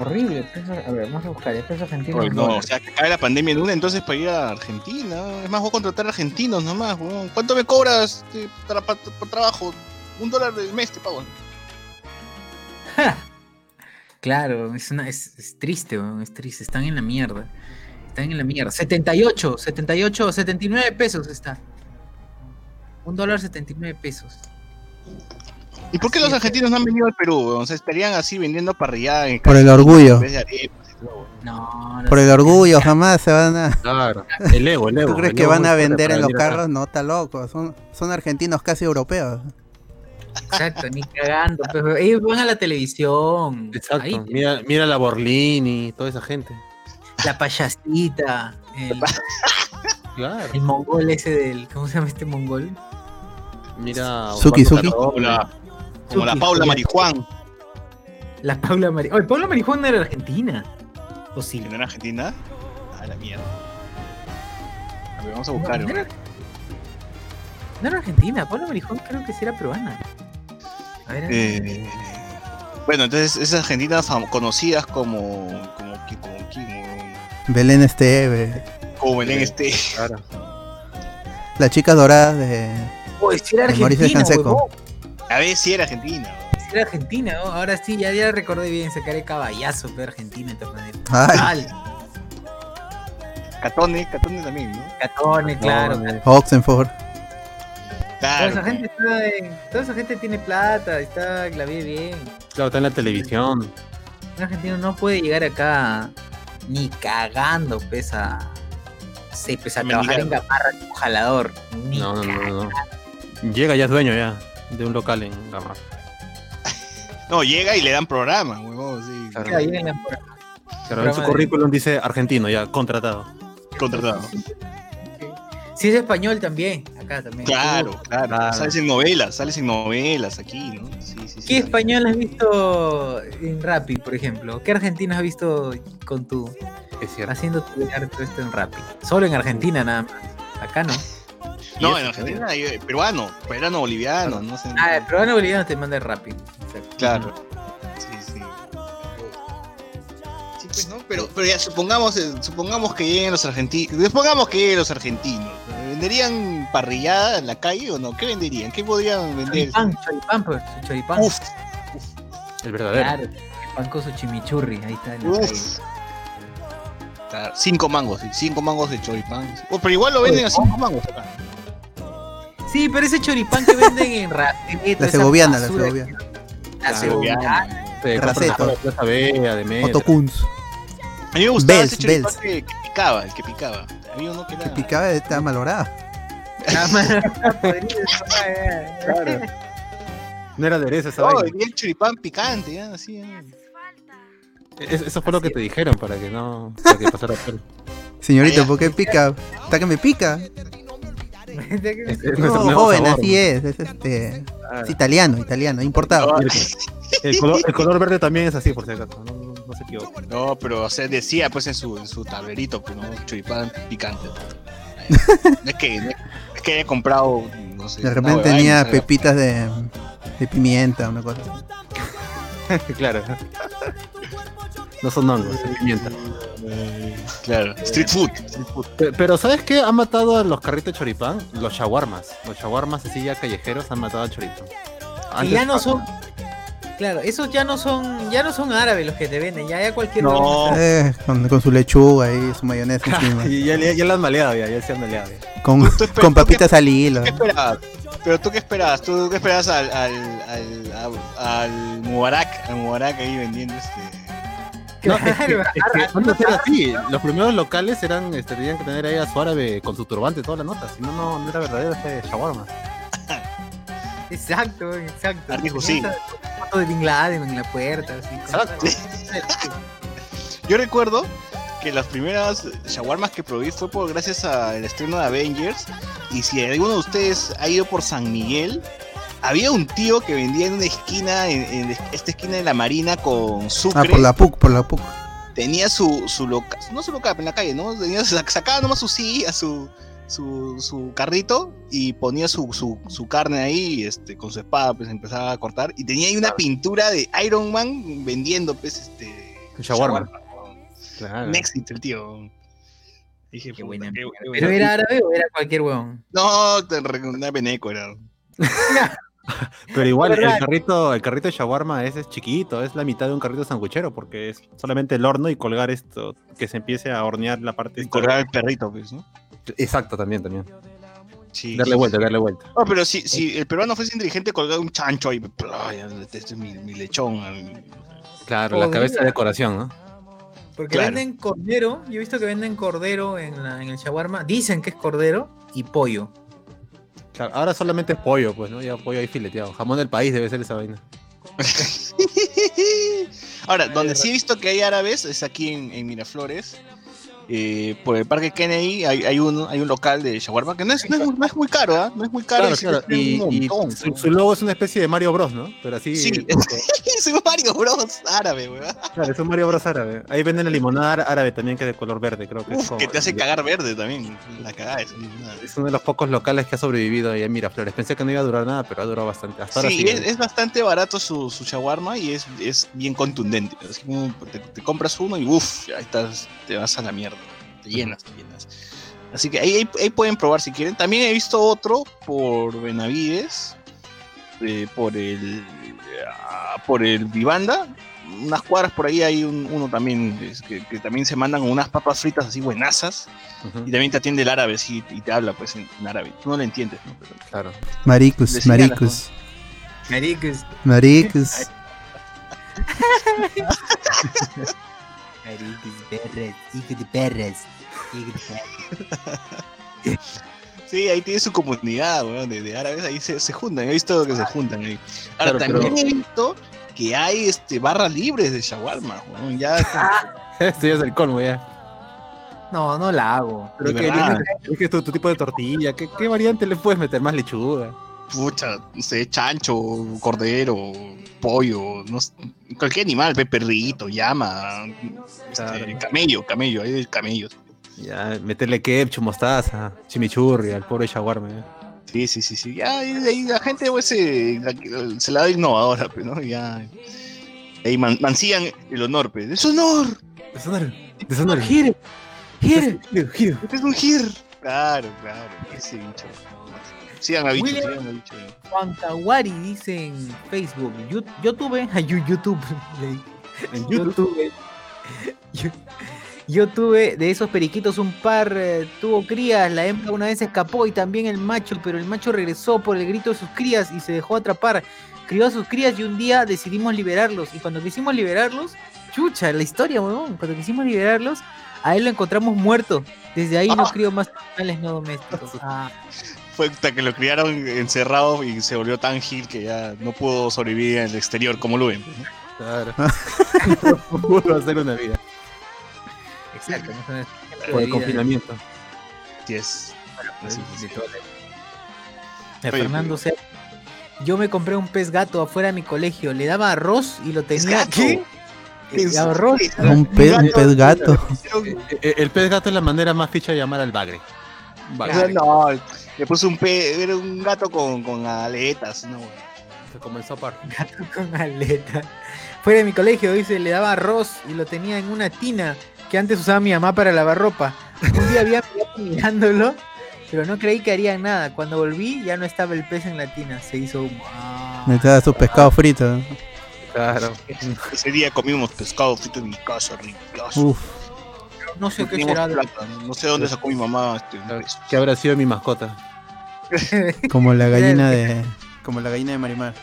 Horrible. peso- a ver, vamos a buscar el peso argentino. No, dólar. o sea, que cae la pandemia en una, entonces para ir a Argentina. Es más, voy a contratar argentinos nomás, weón. ¿Cuánto me cobras este, por trabajo? Un dólar del mes te pago. Claro, es, una, es, es triste, weón, es triste. Están en la mierda. Están en la mierda. 78, 78, 79 pesos está. Un dólar 79 pesos. ¿Y por qué Así los es. argentinos no han venido al Perú, weón? Se estarían así vendiendo parrillada en Por el orgullo. No, no Por el orgullo, jamás se van a... Claro. El ego, el ego. ¿Tú crees el que van a vender en los venir acá. carros? No, está loco. Son, son argentinos casi europeos. Exacto, ni cagando. Pero ellos van a la televisión. Exacto. Ahí, Mira, mira la Borlini, toda esa gente. la payasita. El, Claro. el mongol ese del. ¿Cómo se llama este mongol? Mira. Suki, Suki. Como la, como la Suki, Paula. Marijuán, La Paula Mari. Oye, Paula Marijón no era argentina. ¿O sí? no era argentina. A la mierda. A ver, vamos a buscar. no, no era, argentina. Paula Marijón creo que sí era peruana. A ver, Eh, bueno, entonces esas argentinas conocidas como. como. como. como, Belén Esteve. como Belén este. Claro. La chica dorada de... Oye, sí era de argentina. A ver si era argentina. Sí era argentina, ¿no? Ahora sí, ya, ya recordé bien, sacaré caballazo, pero argentina de maneras. Ay, Catone, Catone también, ¿no? Catone, claro. No, Oxenford. Toda esa gente está en- toda esa gente tiene plata, está la vive bien. Claro, está en la televisión. Un argentino no puede llegar acá ni cagando, pesa. Sí, pues a Mendigando. trabajar en Gamarra como jalador. Ni No, no, no. Llega, ya es dueño ya de un local en Gamar. No, llega y le dan programa, huevón, sí. Claro. En Claro, su currículum dice argentino, ya, contratado. Contratado. Si es español también, acá también. Claro, claro. Claro. Sales en novelas, sales en novelas aquí, ¿no? Sí, sí, sí. ¿Qué español has visto en Rappi, por ejemplo? ¿Qué argentino has visto con tu Es cierto. haciendo tu todo esto en Rappi? Solo en Argentina nada más. Acá no. No, ¿Y en Argentina hay eh, peruano, peruano, boliviano, no sé. Ah, el peruano boliviano te manda el Rappi. Exacto. Claro. Pero, pero ya supongamos, eh, supongamos que lleguen los argentinos. Supongamos que lleguen los argentinos. ¿Venderían parrillada en la calle o no? ¿Qué venderían? ¿Qué podrían vender? Choripán, choripán, pues, choripán. Uf, El verdadero. Claro, choripán con su chimichurri, ahí está en la calle. Claro, cinco mangos, cinco mangos de choripán. Oh, pero igual lo venden a cinco mangos acá. Sí, pero ese choripán que venden en Rappi. La segoviana, la segoviana. La segoviana. Raceto. la Plaza Bella, de Kunz. A mí me gustaba Bells, ese Bells. que, que picaba, el que picaba. Había uno que era... Que picaba está ser, Claro. No era aderezo esa No, vaina. vendía el choripán picante, ya, así. ya. Es- Eso fue lo que te dijeron para que no para que pasara pelo. Señorita, Ah. ¿por qué pica? Está que me pica. Es, es No, joven, sabor, así ¿no? es. Es, este, Ah, es italiano, italiano, importado. El color, el color verde también es así, por si acaso. No, no- se equivoque. No, pero o sea, decía pues en su, en su tablerito, pues, ¿no? Choripán picante. No es que, no es que haya comprado, no sé. De repente tenía no pepitas de, de pimienta, una cosa claro. No son hongos, es pimienta. Claro, street food. Street food. Pe- Pero ¿sabes qué? Han matado a los carritos de choripán, los shawarmas. Los shawarmas así ya callejeros han matado al choripán. Y ya no son. Claro, esos ya no son, ya no son árabes los que te venden, ya, ya cualquier No. Eh, con, con su lechuga y su mayonesa encima. Y ya, ya, ya lo han maleado, ya, ya se han maleado. ya. Con, con papitas al hilo. ¿Qué esperabas? Pero tú qué esperabas? ¿Tú qué esperabas al, al, al, al, al Mubarak? Al Mubarak ahí vendiendo este. No, es que- es que antes era así. Los primeros locales eran, este, tenían que tener ahí a su árabe con su turbante toda la nota. Si no, no, no era verdadero este shawarma. Exacto, exacto. Tenía Hussein. esa foto de Bin Laden en la puerta, así. Exacto. Yo recuerdo que las primeras shawarmas que probé fue por gracias al estreno de Avengers. Y si alguno de ustedes ha ido por San Miguel, había un tío que vendía en una esquina, en, en esta esquina de la Marina con Ah, sucre. por la PUC, por la PUC. tenía su, su local, no su local, en la calle, ¿no? Tenía, sac- sacaba nomás su silla, su, su, su carrito y ponía su, su, su carne ahí, este, con su espada, pues empezaba a cortar. Y tenía ahí una pintura de Iron Man vendiendo, pues, este. Shawarma. Claro. Un éxito el tío. Dije, Qué buena ¿Pero era árabe o era cualquier huevón? No, te una veneco era. Pero igual, el carrito, el carrito de shawarma ese es chiquito, es la mitad de un carrito sanguichero, porque es solamente el horno y colgar esto, que se empiece a hornear la parte. Y colgar el perrito, pues, ¿no? Exacto, también, también. Sí. Darle sí, vuelta, sí. darle vuelta. No, pero si, si el peruano fuese inteligente, colgaba un chancho ahí. Este es mi, mi lechón. Claro, la Podría. cabeza de decoración, ¿no? Porque Claro. venden cordero, yo he visto que venden cordero en, la- en el shawarma, dicen que es cordero y pollo. Claro, ahora solamente es pollo, pues, ¿no? Ya pollo ahí fileteado. Jamón del país debe ser esa vaina. Ahora, donde sí he visto que hay árabes es aquí en, en Miraflores. Eh, por el Parque Kennedy hay, hay, uno, hay un local de shawarma que no es, no es, muy- no es muy caro, ¿ah? No es muy caro. Claro, y claro. un su, su logo es una especie de Mario Bros, ¿no? Pero así. Sí, es un Mario Bros árabe, weón. Claro, es un Mario Bros árabe. Ahí venden la limonada ára- árabe también, que es de color verde, creo que es. Como- que te hace cagar verde también. La cagada es nada. Es uno de los pocos locales que ha sobrevivido ahí en Miraflores. Pensé que no iba a durar nada, pero ha durado bastante. Hasta Sí, es, es bastante barato su, su shawarma y es, es bien contundente. Así como te, te compras uno y uff, ahí estás, te vas a la mierda. Te llenas, te llenas. Así que ahí, ahí, ahí pueden probar si quieren. También he visto otro por Benavides, eh, por el ah, por el Vivanda. Unas cuadras por ahí hay un- uno también es que, que también se mandan unas papas fritas así buenazas y también te atiende el árabe sí, y te habla pues en, en árabe. Tú no lo entiendes, ¿no? Pero- Claro. Maricus, maricus, Maricus. maricus. Maricus, perras, hijo de perras. Sí, ahí tiene su comunidad, weón, de, de árabes, ahí se, se juntan, he visto que se juntan ahí. Ahora, Claro, también pero- he visto que hay este barras libres de shawarma, weón, ya Esto ya es el colmo ya. No, no la hago. Pero que es tu, tu tipo de tortilla. ¿Qué, ¿Qué variante le puedes meter? Más lechuga. pucha, no sé, chancho, cordero, pollo, no sé, cualquier animal, pe, perrito, llama, este, Claro. camello, camello, hay camellos. Ya, meterle ketchup, mostaza, chimichurri al pobre shawarma. Sí, sí, sí, sí, ya ahí, ahí la gente pues, se, se la da innovadora, pues, ¿no? Ya, ahí man- mancillan el honor, pues, honor, Deshonor, deshonor. Gire, gire. Giro, giro. Este es un gir. Claro, claro. Ese bicho. Sigan a bicho, William. sigan a bicho. Juan Kawari dice en Facebook. Yo, yo tuve. YouTube. En Yo YouTube. Yo, tuve de esos periquitos un par, eh, tuvo crías, la hembra una vez escapó y también el macho, pero el macho regresó por el grito de sus crías y se dejó atrapar. Crió a sus crías y un día decidimos liberarlos. Y cuando quisimos liberarlos, chucha, la historia, weón. Cuando quisimos liberarlos, a él lo encontramos muerto. Desde ahí no Ah. crió más animales no domésticos. Ah, Fue hasta que lo criaron encerrado y se volvió tan gil que ya no pudo sobrevivir en el exterior como lo ven. Claro. No pudo hacer una vida. Exacto. no son ejemplos Por el confinamiento. Así es. Así es. De Oye, Fernando C. Yo me compré un pez gato afuera de mi colegio. Le daba arroz y lo tenía. gato? ¿Qué? ¿Qué? Eh, arroz. Un pez, un pez gato. Eh, eh, El pez gato es la manera más ficha de llamar al bagre. Bagre. No, le puse un pe, era un gato con, con aletas, no. Se comenzó a par. Gato con aleta. Fuera de mi colegio, dice, le daba arroz y lo tenía en una tina que antes usaba mi mamá para lavar ropa. Un día había mirándolo, pero no creí que haría nada. Cuando volví, ya no estaba el pez en la tina. Se hizo humo. Me da su pescado frito. Claro. Ese día comimos pescado frito en mi casa, ricazo. Uf. No sé qué será. de- no sé dónde sacó mi mamá este. ¿Qué habrá sido mi mascota? Como la gallina de. Como la gallina de Marimar.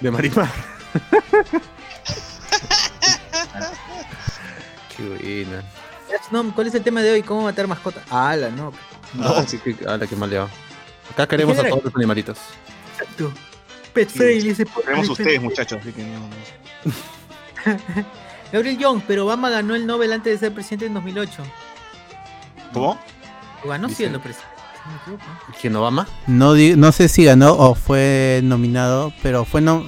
De Marimar. Qué buena. No, ¿Cuál es el tema de hoy? ¿Cómo matar mascotas? Ah, la no. No, sí, que, ala, qué mal llevado. Acá queremos a todos los animalitos. Exacto. Pet Sí, friendly ese podcast. Tenemos ustedes, muchachos, así que no. no. Gabriel Young, pero Obama ganó el Nobel antes de ser presidente en 2008. ¿Cómo? Ganó Dice- siendo presidente. ¿Quién Obama? No, no sé si ganó o fue nominado, pero fue no,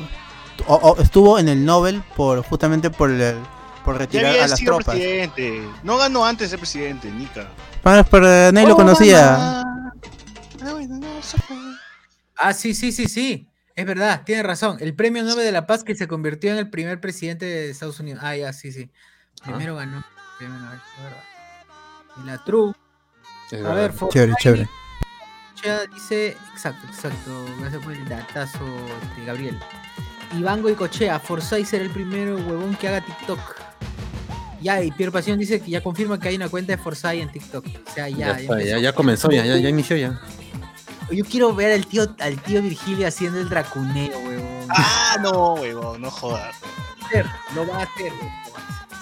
o- o estuvo en el Nobel por justamente por el, por retirar a las sido tropas. presidente. No ganó antes de ser presidente, Nika. Pero, pero nadie lo conocía. Ah, no. Ah, sí, sí, sí, sí. Es verdad, tiene razón. El premio Nobel de la Paz que se convirtió en el primer presidente de Estados Unidos. Ah, ya, sí, sí. Primero ganó. el premio Nobel, es verdad. Y la True. Es A verdad. ver, Chévere, chévere. Dice, exacto, exacto, gracias por el datazo de Gabriel. Iván Goicochea, Forsyth será el primero huevón que haga TikTok. Ya, y Pierre Pasión dice que ya confirma que hay una cuenta de Forsyth en TikTok. O sea, Ya, ya, ya, está, ya, comenzó, ya, ya, ya inició ya. Yo quiero ver al tío, al tío Virgilio haciendo el dracuneo, huevón. Ah, no, huevón, no jodas. Lo va a hacer, huevón.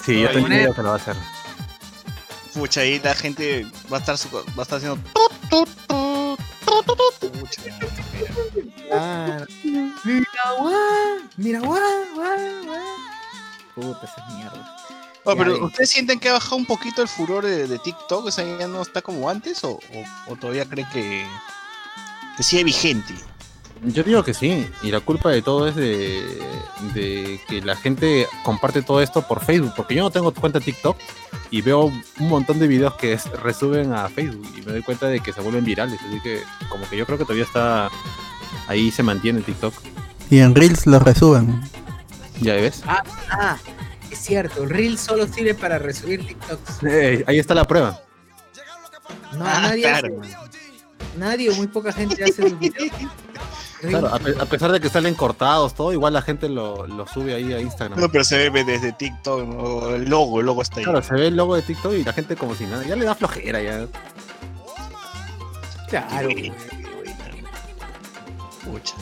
Sí, yo poner- idea que lo va a hacer. Pucha, ahí la gente va a estar, su- va a estar haciendo. Pucha, Claro. Mira, guau, mira, guau, guau, guau. Puta, esa mierda. Oh, pero. ¿ustedes sienten que ha bajado un poquito el furor de, de TikTok? O sea, ya no está como antes o, o- o todavía cree que, que sigue vigente? Yo digo que sí, y la culpa de todo es de, de que la gente comparte todo esto por Facebook, porque yo no tengo cuenta de TikTok y veo un montón de videos que es- resuben a Facebook y me doy cuenta de que se vuelven virales, así que como que yo creo que todavía está ahí se mantiene TikTok. Y en Reels lo resuben. ¿Ya ves? Ah, es cierto, Reel solo sirve para resubir TikToks. Ahí está la prueba. No, Ah, nadie, claro. hace- nadie o muy poca gente hace los videos. Reel. Claro, a, pe- a pesar de que salen cortados, todo, igual la gente lo, lo sube ahí a Instagram. No, pero se ve desde TikTok, ¿no? el logo, el logo está ahí. Claro, se ve el logo de TikTok y la gente como si nada, ya le da flojera ya. Claro, Qué. Pucha.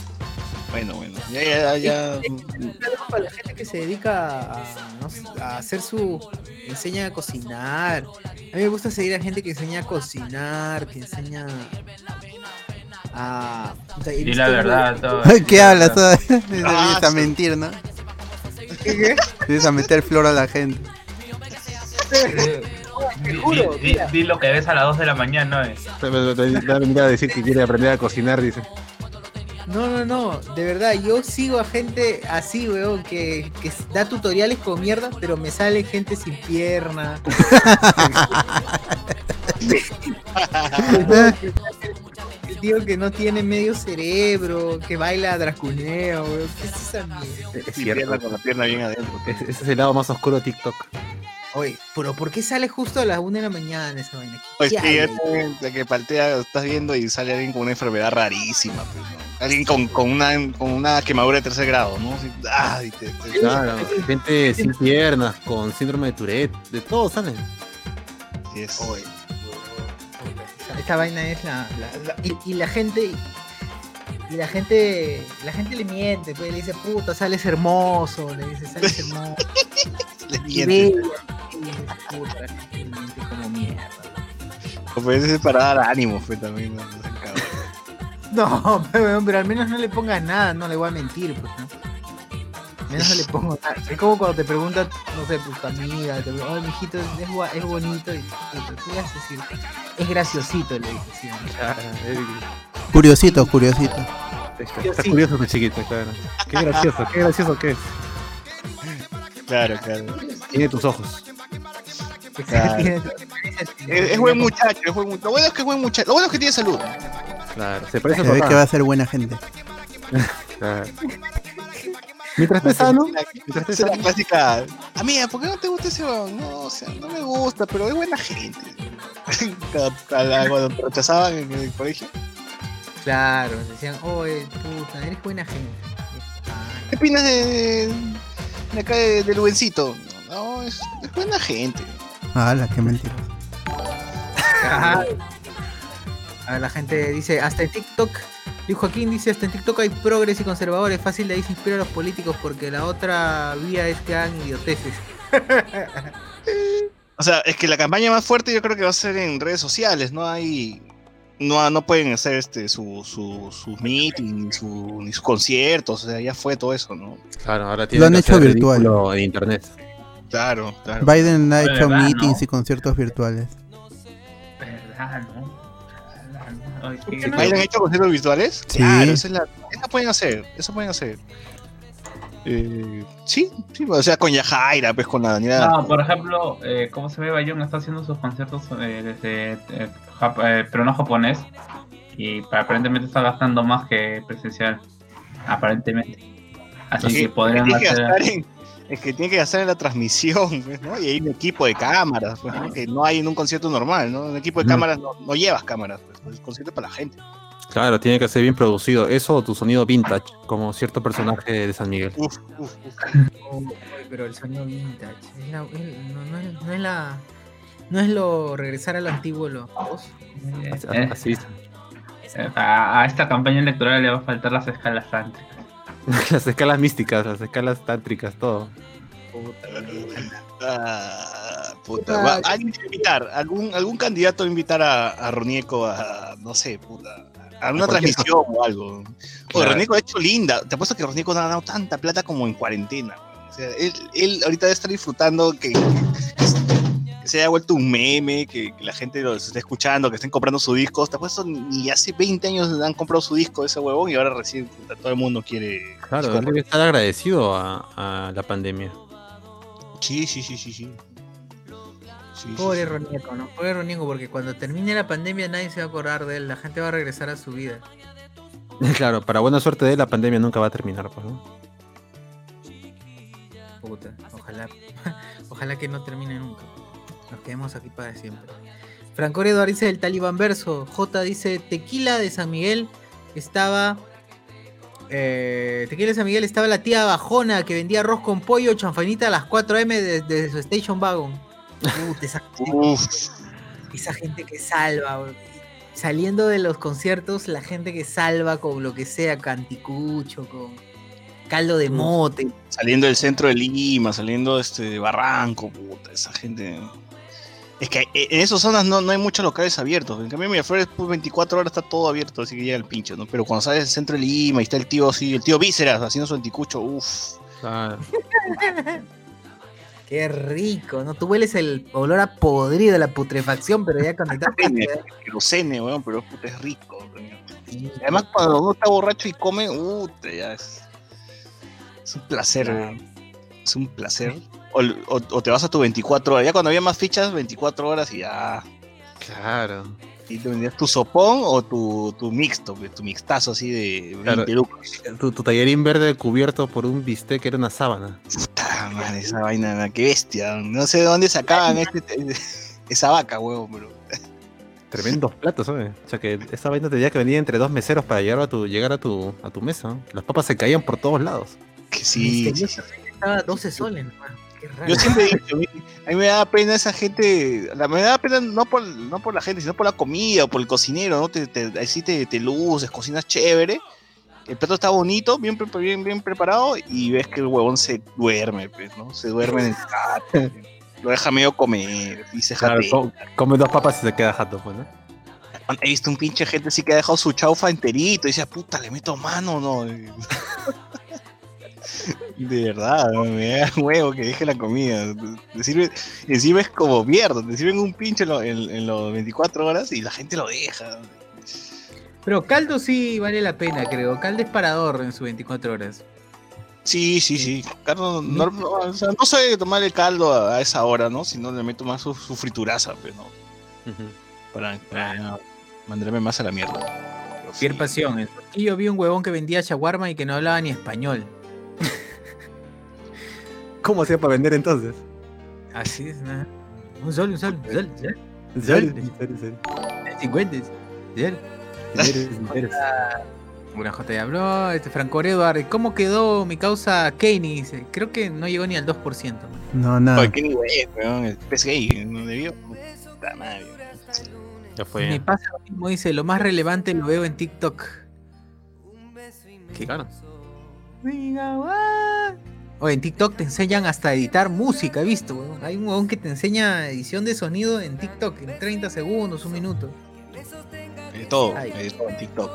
Bueno, bueno. Ya, ya, ya. Para la gente que se dedica a, no sé, a hacer su. enseña a cocinar. A mí me gusta seguir a gente que enseña a cocinar, que enseña a. o sea, visto la un- verdad, todo. ¿Qué hablas? verdad. Ah, a mentir, ¿no? ¿Qué? Empiezas a meter flor a la gente. Di, juro, di- di- di lo que ves a las 2 de la mañana, ¿no? Te te- te- te va a decir que quiere aprender a cocinar, dice. No, no, no, de verdad, yo sigo a gente así, weón, que, que da tutoriales con mierda, pero me sale gente sin pierna. El tío que no tiene medio cerebro, que baila dracuneo, weón. ¿Qué es esa mierda? Es cierto. con la pierna bien adentro. Ese es el lado más oscuro de TikTok. Oye, pero ¿por qué sale justo a las 1 de la mañana esa vaina? ¿Qué Pues que te- te que paltea, estás viendo y sale alguien con una enfermedad rarísima, pues, ¿no? Alguien con, con, una, con una quemadura de tercer grado, ¿no? Así, ah, y te- te- Claro, gente sin piernas, con síndrome de Tourette, de todo salen. y es- Oye, esta, esta vaina es la, la- la- y, y la gente y la gente la gente le miente pues le dice puta sales hermoso le dice sales hermoso les y miente. bella", y dice, puta la gente le miente como mierda Como ese es para dar ánimo, fue también. ¿no? Pero, pero al menos no le pongas nada no le voy a mentir pues no al menos no le pongo nada es como cuando te preguntan no sé pues tu amiga te pregunta oh mijito es, es bonito y puta, ¿qué le vas a decir? es graciosito le dices sí, Curiosito, curiosito. Está, curioso tu chiquito, claro. Qué gracioso, qué gracioso que es. Claro, claro. Tiene tus ojos. Claro. Es, es buen muchacho, es buen muchacho. Lo bueno es que es buen muchacho. Lo bueno es que tiene salud. Claro, se parece Se a ve que va a ser buena gente. Claro. Mientras esté sano, mientras esté Esa es la sano. clásica. Amiga, ¿por qué no te gusta ese huevón? No, o sea, no me gusta, pero es buena gente. Cuando- Cuando te rechazaban en el colegio. Claro, decían, oye, puta, eres buena gente. ¿Qué opinas de, de acá de, del Lubencito? No, es, es buena gente. Ah, la que mentira. Ajá. A ver, la gente dice, hasta en TikTok, Luis Joaquín dice, hasta en TikTok hay progres y conservadores, fácil de ahí se inspira a los políticos porque la otra vía es que hagan idioteces. O sea, es que la campaña más fuerte yo creo que va a ser en redes sociales, no hay. No, no pueden hacer este su, su, sus meetings, ni, su, ni sus conciertos, o sea, ya fue todo eso, ¿no? Claro, ahora Lo tiene han que hecho hacer virtual. ridículo en internet. Claro, claro. Biden ha hecho verdad, meetings ¿no? y conciertos virtuales. ¿Verdad, no? ¿Verdad, no? Ay, ¿Por qué- qué no? ¿Biden han hecho conciertos virtuales? Sí. Claro, esa, es la, esa pueden hacer, eso pueden hacer. Eh, sí, sí, o sea, con Yajaira, pues con la Daniela. No, por ejemplo, eh, ¿cómo se ve? Bayón está haciendo sus conciertos eh, desde eh, Jap- eh, peruano japonés y pa- aparentemente está gastando más que presencial. Aparentemente. Así Es que que podrían tiene que hacer. gastar en- es que tiene que gastar en la transmisión, pues, ¿no? Y hay un equipo de cámaras, pues, ¿no? que no hay en un concierto normal, ¿no? Un equipo de Ujú. cámaras no, no llevas cámaras, pues, el concierto es para la gente. Claro, tiene que ser bien producido. Eso o tu sonido vintage, como cierto personaje de San Miguel. Uf, uf, uf. Oh, pero el sonido vintage, es la- es- no, no es, no es la... No es lo regresar al antiguo los dos. Eh, Así, eh, es. eh, a, a esta campaña electoral le va a faltar las escalas tántricas. Las escalas místicas, las escalas tántricas, todo. Ah, puta. Va- ¿Alguien va a invitar? ¿Algún, algún candidato va a invitar a, a Ronieco a, no sé, puta, a una transmisión o algo? O Claro. Ronieco ha hecho linda. Te apuesto que Ronieco no ha ganado tanta plata como en cuarentena. O sea, él, él ahorita debe estar disfrutando que, que- que se haya vuelto un meme, que, que la gente lo esté escuchando, que estén comprando su disco. Te apuesto ni hace 20 años han comprado su disco ese huevón y ahora recién todo el mundo quiere. Claro, él debe estar agradecido a, a la pandemia. Sí, sí, sí, sí, sí. Sí, sí, Pobre sí. Ronieco, ¿no? Pobre Ronieco, porque cuando termine la pandemia nadie se va a acordar de él, la gente va a regresar a su vida. Claro, para buena suerte de él, la pandemia nunca va a terminar, pues, ¿no? Puta, ojalá, ojalá que no termine nunca. Nos quedemos aquí para siempre. Franco Eduardo dice el talibán verso. J dice tequila de San Miguel estaba. eh, tequila de San Miguel estaba la tía Bajona que vendía arroz con pollo, chanfainita a las 4 m desde de su station wagon. Puta, esa, gente que salva, bro. Saliendo de los conciertos, la gente que salva con lo que sea, canticucho, con caldo de mote. Saliendo del centro de Lima, saliendo este, de Barranco, puta, esa gente. Es que eh, en esas zonas no, no hay muchos locales abiertos. En cambio, en Miraflores, pues 24 horas está todo abierto, así que llega el pincho, ¿no? Pero cuando sales del centro de Lima y está el tío así, el tío Vísceras haciendo su anticucho, uff. Claro. Qué rico, ¿no? Tú hueles el olor a podrido de la putrefacción, pero ya cuando estás Querosene, weón, pero puta, es rico. coño. Además, cuando uno está borracho y come, puta, ya es. Es un placer, weón. Es un placer. O, o- o te vas a tu 24 horas. Ya cuando había más fichas, 24 horas y ya. Claro. Y te vendías tu sopón o tu, tu mixto, tu mixtazo así de 20 Claro. lucas. Tu, tu tallerín verde cubierto por un bistec que era una sábana. Puta madre, esa vaina, qué bestia. No sé de dónde sacaban este, esa vaca, huevo, pero. Tremendos platos, ¿sabes? O sea que esa vaina tenía que venir entre dos meseros para llegar a tu, llegar a tu, a tu mesa. Las papas se caían por todos lados. Que sí. Estaba 12 soles nomás. Yo siempre dicho, a mí, me da pena esa gente, la, me da pena no por, no por la gente, sino por la comida o por el cocinero, ¿no? Te, te, así te, te luces, cocinas chévere, el plato está bonito, bien, bien, bien preparado y ves que el huevón se duerme, pues, ¿no? Se duerme en el jato, lo deja medio comer y se Claro, jatea. co- come dos papas y se queda jato, pues, ¿no? He visto un pinche gente así que ha dejado su chaufa enterito y dice, puta, le meto mano, ¿no? De verdad, me da huevo que deje la comida. Te sirve, encima es como mierda, te sirven un pinche en, lo- en- en los 24 horas y la gente lo deja. Pero caldo sí vale la pena, creo. Caldo es parador en sus 24 horas. Sí, sí, sí. Carlos, no, no, o sea, no sabe tomar el caldo a, a esa hora, ¿no? Si no le meto más su, su frituraza, pues, ¿no? Ujú. Para, para mandarme más a la mierda. Pero sí. Pasión. En yo vi un huevón que vendía shawarma y que no hablaba ni español. ¿Cómo hacía para vender entonces? Así es, nada. Un sol, un sol, un sol. un sol. ¿En serio? ¿En serio? 50. ¿sí? ¿En serio? ¿En serio? Una J ya habló, este Franco Edward, ¿cómo quedó mi causa Kenny? Dice, creo que no llegó ni al 2%. man. No, nada. Qué nivel, weón. El pez gay, no debió. Puta madre. Ya Me fue. pasa lo mismo, dice, lo más relevante lo veo en TikTok. ¿Qué gana? Oye, en TikTok te enseñan hasta editar música, he visto, weón. Hay un huevón que te enseña edición de sonido en TikTok, en 30 segundos, un minuto. De todo, de todo en TikTok.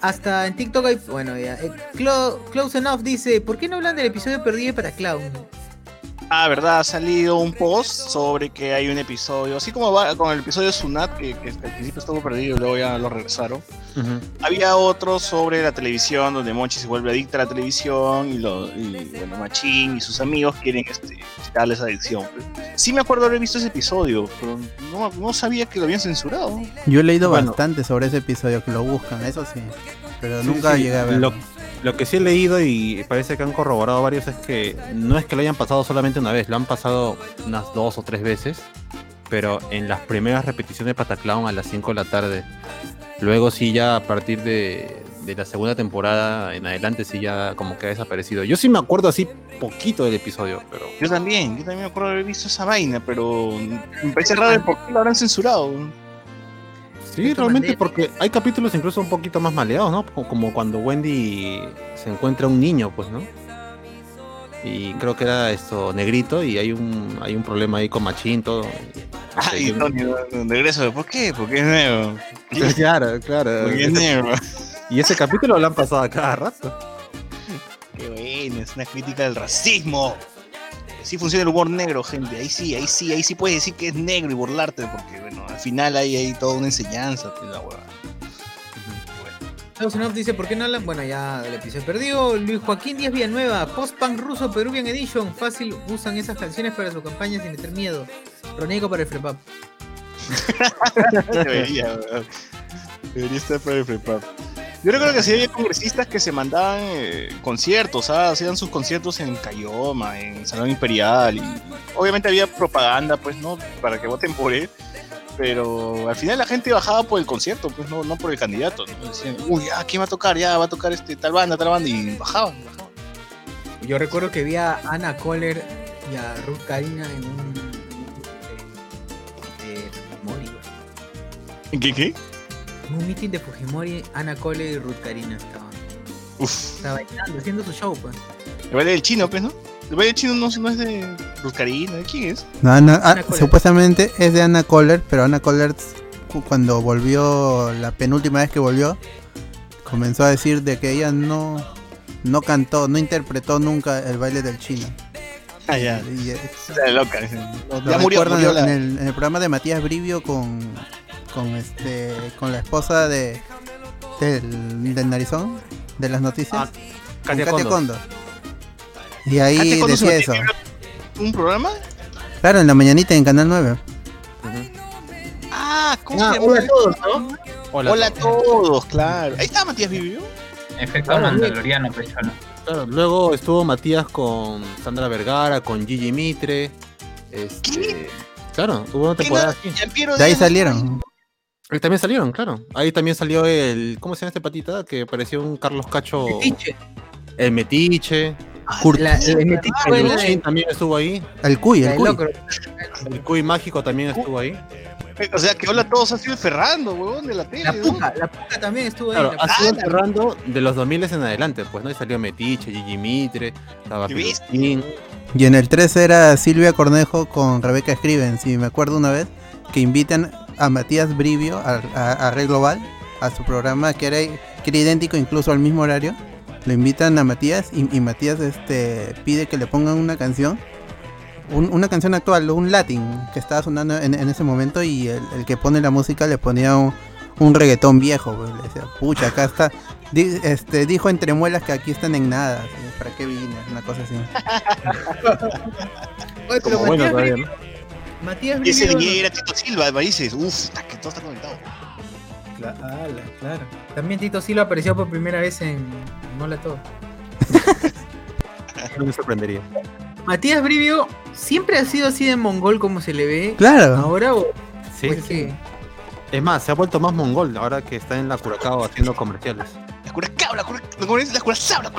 Hasta en TikTok hay. Bueno, ya. eh, Clo- Close Enough dice: ¿Por qué no hablan del episodio perdido para Clown? Ah, verdad, ha salido un post sobre que hay un episodio, así como va con el episodio de Sunat, que, que al principio estuvo perdido y luego ya lo regresaron. Había otro sobre la televisión, donde Monchi se vuelve adicta a la televisión y, lo, y bueno, Machín y sus amigos quieren este, quitarle esa adicción. Sí me acuerdo haber visto ese episodio, pero no, no sabía que lo habían censurado. Yo he leído Bueno. bastante sobre ese episodio, que lo buscan, eso sí. Pero Sí, nunca sí, llegué a ver. Lo, lo que sí he leído y parece que han corroborado varios es que no es que lo hayan pasado solamente una vez, lo han pasado unas dos o tres veces, pero en las primeras repeticiones de Pataclown a las 5 de la tarde. Luego sí ya a partir de, de la segunda temporada en adelante sí ya como que ha desaparecido. Yo sí me acuerdo así poquito del episodio, pero Yo también, yo también me acuerdo haber visto esa vaina, pero me parece raro por qué lo habrán censurado. Sí, realmente porque hay capítulos incluso un poquito más maleados, ¿no? Como- cuando Wendy se encuentra un niño, pues, ¿no? Y creo que era esto negrito y hay un hay un problema ahí con Machín todo. No Ay, de regreso, ¿por qué? Porque es negro. claro, claro. Porque es negro. Y ese capítulo lo han pasado a cada rato. Qué bueno, es una crítica del racismo. Así funciona el humor negro, gente. Ahí sí, ahí sí, ahí sí puedes decir que es negro y burlarte, porque bueno, al final hay, hay toda una enseñanza, pues la hueva. Enough dice: ¿Por qué no hablan? Bueno, ya del episodio perdido. Luis Joaquín Díaz Villanueva, Post-Punk Ruso Peruvian Edition. Fácil usan esas canciones para su campaña sin meter miedo. Ronego para el Frepap. Debería. Debería estar para el prepar. Yo recuerdo que sí había congresistas que se mandaban eh, conciertos, ¿ah? hacían sus conciertos en Cayoma, en Salón Imperial, y obviamente había propaganda, pues, ¿no? Para que voten por él, pero al final la gente bajaba por el concierto, pues, no, no por el candidato, ¿no? Decían, uy, ya, ¿quién va a tocar? Ya, va a tocar este, tal banda, tal banda, y bajaban, bajaban. Yo recuerdo que vi a Ana Kohler y a Ruth Karina en un. weón. ¿Qué, qué? En un meeting de Fujimori, Ana Kohler y Ruth Karina estaban. Uf, Estaban bailando, haciendo su show, pues. el baile del chino, pues, ¿no? El baile del chino no, no es de Ruscarina, ¿de quién es? No, Ana- ah, Ana supuestamente es de Ana Kohler, pero Ana Kohler cu- cuando volvió, la penúltima vez que volvió, comenzó a decir de que ella no, no cantó, no interpretó nunca el baile del chino. Ah, ya. Y, eh, Está loca. lo- Ya murió, murió en, la- el, en el programa de Matías Brivio con, con este con la esposa de del, del narizón de las noticias Ah, con Katia Katia Kondo. Kondo. Y ahí Katia Kondo decía eso. ¿Un programa? Claro, en la mañanita en Canal 9. Ujú. Ah, ¿cómo Ah, hola a todos, ¿no? Hola, Hola a todos, claro. Ahí está Matías Vivio. Efecto Claro, mandaloriano, pecholo. Claro, luego estuvo Matías con Sandra Vergara, con Gigi Mitre. Este, ¿Qué? Claro, hubo una temporada así. De ahí salieron. Ahí también salieron, claro. Ahí también salió el. ¿Cómo se llama este patita? Que pareció un Carlos Cacho. Metiche. El Metiche. Kurt- La- el Metiche fue El Luchín también estuvo ahí. el cuy, el cuy. Locro. El Cuy Mágico también estuvo ahí. O sea, que hola a todos ha sido el Ferrando, huevón, de la tele. La ¿no? puja, la puja también estuvo ahí. Claro, ha sido Ah, cerrando de los 2000 en adelante, pues, ¿no? Y salió Metiche, Gigi Mitre, estaba. Y en el 3 era Silvia Cornejo con Rebeca Escriben. Si me acuerdo una vez que invitan a Matías Brivio a, a, a Red Global a su programa que era, que era idéntico incluso al mismo horario. Lo invitan a Matías y, y Matías este, pide que le pongan una canción. un- una canción actual, un latín que estaba sonando en, en ese momento y el, el que pone la música le ponía un- un reggaetón viejo, pues, le decía, pucha, acá está, di- este, dijo entre muelas que aquí están en nada, ¿para qué vine? Una cosa así. Oye, pero Como bueno todavía, ¿no? Matías Y ese era Tito Silva, me dices, uff, está que todo está conectado. Cla- ala, claro. También Tito Silva apareció por primera vez en Mola Todo. No me sorprendería. Matías Brivio siempre ha sido así de mongol como se le ve. Claro, Ahora o Sí, o sí, es sí. que- Es más, se ha vuelto más mongol ahora que está en la Curacao haciendo comerciales. La curacao, la curacao. La curazao, la.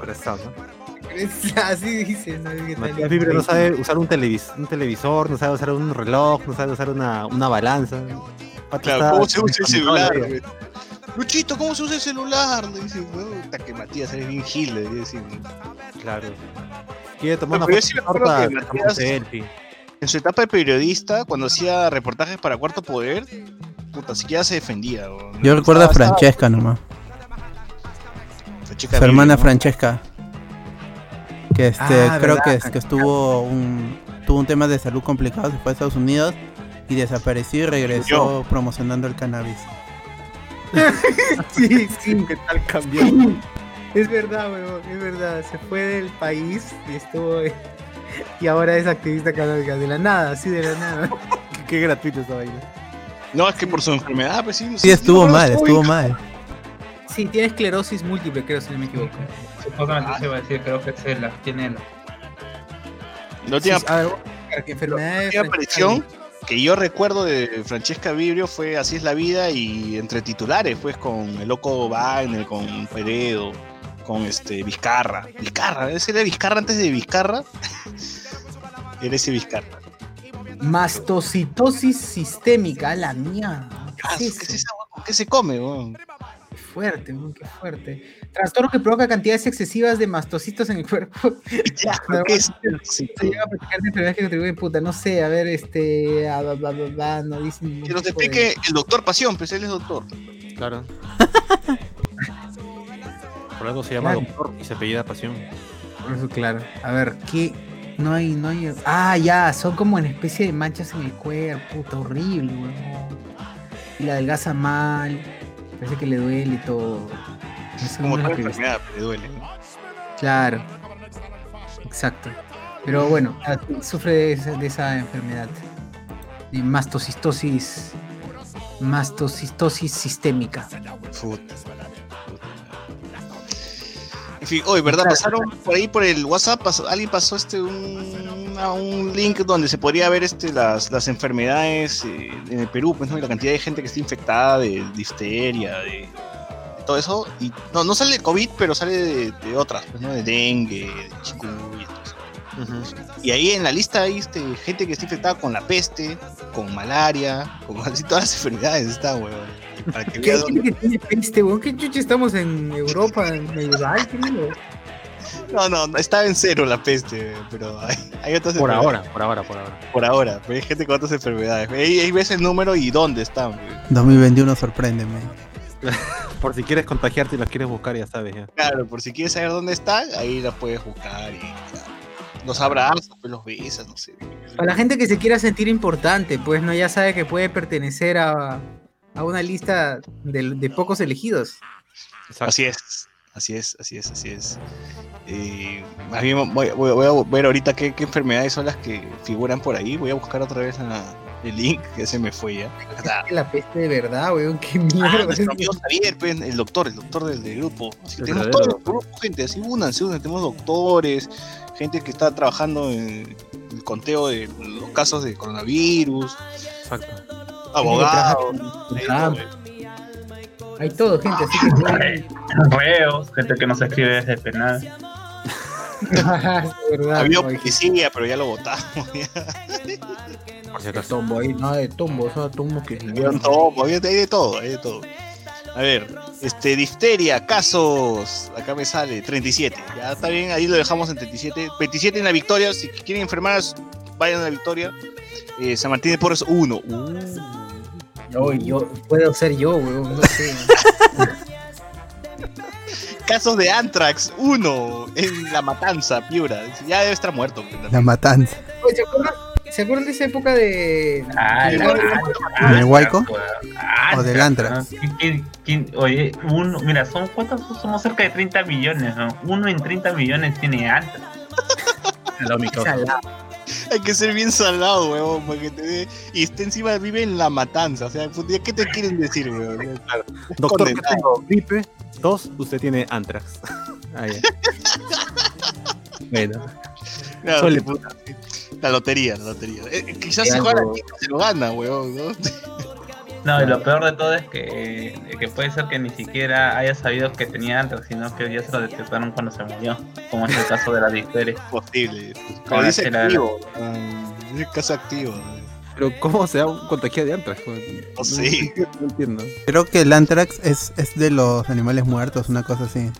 Pero está, ¿no? Es- así dice, ¿no? Matías no sabe usar un, televis un televisor, no sabe usar un reloj, no sabe usar una, una balanza. Pato Claro, está ¿cómo se usa el celular? güey? Luchito, ¿cómo se usa el celular? Le dice, "Weón, puta que Matías eres bien gil, le decir. Claro. Quiere tomar una foto sí Matías- selfie. En su etapa de periodista, cuando hacía reportajes para Cuarto Poder, puta, siquiera se defendía. yo recuerdo a Francesca nomás, su hermana. Francesca, que este, Ah, creo verdad. que, que estuvo un, tuvo un tema de salud complicado, se fue a Estados Unidos y desapareció y regresó promocionando el cannabis. Sí, sí. ¿Qué tal cambió? Es verdad, weón, es verdad. Se fue del país y estuvo. Y ahora es activista canábica. De la nada, así de la nada. qué, qué gratuito esa vaina. No, es que por su enfermedad, pues sí. Sí, estuvo mal, estuvo mal. Sí, tiene esclerosis múltiple, creo, si no me equivoco. Supuestamente se iba a decir, creo que se la tiene. La última, Sí, la aparición que yo recuerdo de Francesca Vibrio fue Así es la vida y entre titulares, pues con el loco Wagner, con Peredo, con este Vizcarra. Vizcarra, ese era Vizcarra antes de Vizcarra. era ese Vizcarra. Mastocitosis sistémica, a la mierda. Ah, ¿Qué ¿Qué es es eso? esa hueá? ¿Con qué se come? Fuerte, weón, qué fuerte. Trastorno que provoca cantidades excesivas de mastocitos en el cuerpo. No, ¿Qué es? Se llega a practicar de enfermedades que contribuyen, puta, no sé, a ver, este, ah, bla, bla, bla, bla, no dicen Que nos de- explique el doctor Pasión, pues él es doctor. Claro. Por algo se llama Claro. doctor y se apellida pasión. Por eso, claro. A ver, ¿qué? No hay, no hay. Ah, ya, son como en especie de manchas en el cuerpo, puta, horrible, weón. Y la adelgaza mal, parece que le duele y todo. Eso Como es toda enfermedad, le duele. ¿no? Claro. Exacto. Pero bueno, ah, sufre de esa, de esa enfermedad. De mastocistosis. Mastocistosis sistémica. Puta. Fin, hoy, ¿verdad? Claro. Pasaron por ahí por el WhatsApp, pasó- alguien pasó este un, un link donde se podría ver este las, las enfermedades eh, en el Perú, pues, ¿no? Y la cantidad de gente que está infectada de difteria, de, de todo eso. Y no, no sale de COVID, pero sale de, de otras, pues, ¿no? De dengue, de chikungunya y ahí en la lista hay este, gente que está infectada con la peste, con malaria, con así todas las enfermedades está, weón. Para que ¿Qué hay gente que tiene peste, weón? ¿Qué chucha estamos en Europa, en creo? No, no, no, estaba en cero la peste, pero hay, hay otras Por enfermedades. ahora, por ahora, por ahora. Por ahora, pero hay gente con otras enfermedades. Ahí, ahí ves el número y dónde están. güey. 2021 sorpréndeme. Por si quieres contagiarte y las quieres buscar, ya sabes. Ya. Claro, por si quieres saber dónde están, ahí la puedes buscar y claro, los abrazas, pues los besas, no sé. Para la gente que se quiera sentir importante, pues no ya sabe que puede pertenecer a, a una lista de, de pocos elegidos. Exacto. Así es, así es, así es, así es. Eh, más bien voy, voy- voy a ver ahorita qué, qué enfermedades son las que figuran por ahí. Voy a buscar otra vez la- el link, que se me fue ya. La peste de verdad, weón, qué Ah, mierda. Javier, pues, el doctor, el doctor del, del grupo. Así tenemos verdadero todo el doctor. grupo, gente, así únanse, únanse. Tenemos doctores, gente que está trabajando en el conteo de los casos de coronavirus, Exacto. abogados. de. Hay todo, gente, así que Reos, gente que nos escribe desde el penal. Verdad, Había policía, pero ya lo votamos. ya. Por si que acaso. tombo ahí, nada de tombo, o sea, tombo que había- hay de todo, hay de todo. A ver, este, difteria, casos, acá me sale 37. Ya está bien, ahí lo dejamos en 37. 27 en la victoria, si quieren enfermar, vayan a la victoria. Eh, San Martín de Porres 1. Yo, yo, puedo ser yo, weón, no sé. Casos de Antrax 1 en La Matanza, Piura. Ya debe estar muerto. La matanza. Oye, ¿se acuerdan? ¿Se acuerdan de esa época de. Ah, de- la- ¿En el Huayco? Ah, ¿O del Antrax? ¿quién- quién- Oye, uno, mira, son cuántos somos cerca de 30 millones, ¿no? Uno en 30 millones tiene. Salado. Hay que ser bien salado, weón, para que te. Y este encima vive en la matanza. O sea, puta, ¿qué te quieren decir, weón? Doctor, que tengo gripe. Dos, usted tiene antrax. Ah, ya. bueno, Suele- puta. La lotería, la lotería. Eh, eh, quizás si Sí, juega la chica se lo gana, weón, ¿no? No, y lo peor de todo es que, que puede ser que ni siquiera haya sabido que tenía Antrax, sino que ya se lo detectaron cuando se murió, como es el caso de la difteria. Posible. Pero Ahora dice sí la- activo. ah, Dice caso activo. pero ¿cómo se da un contagiado de antrax? No sé. No entiendo. Creo que el Antrax es, es de los animales muertos, una cosa así.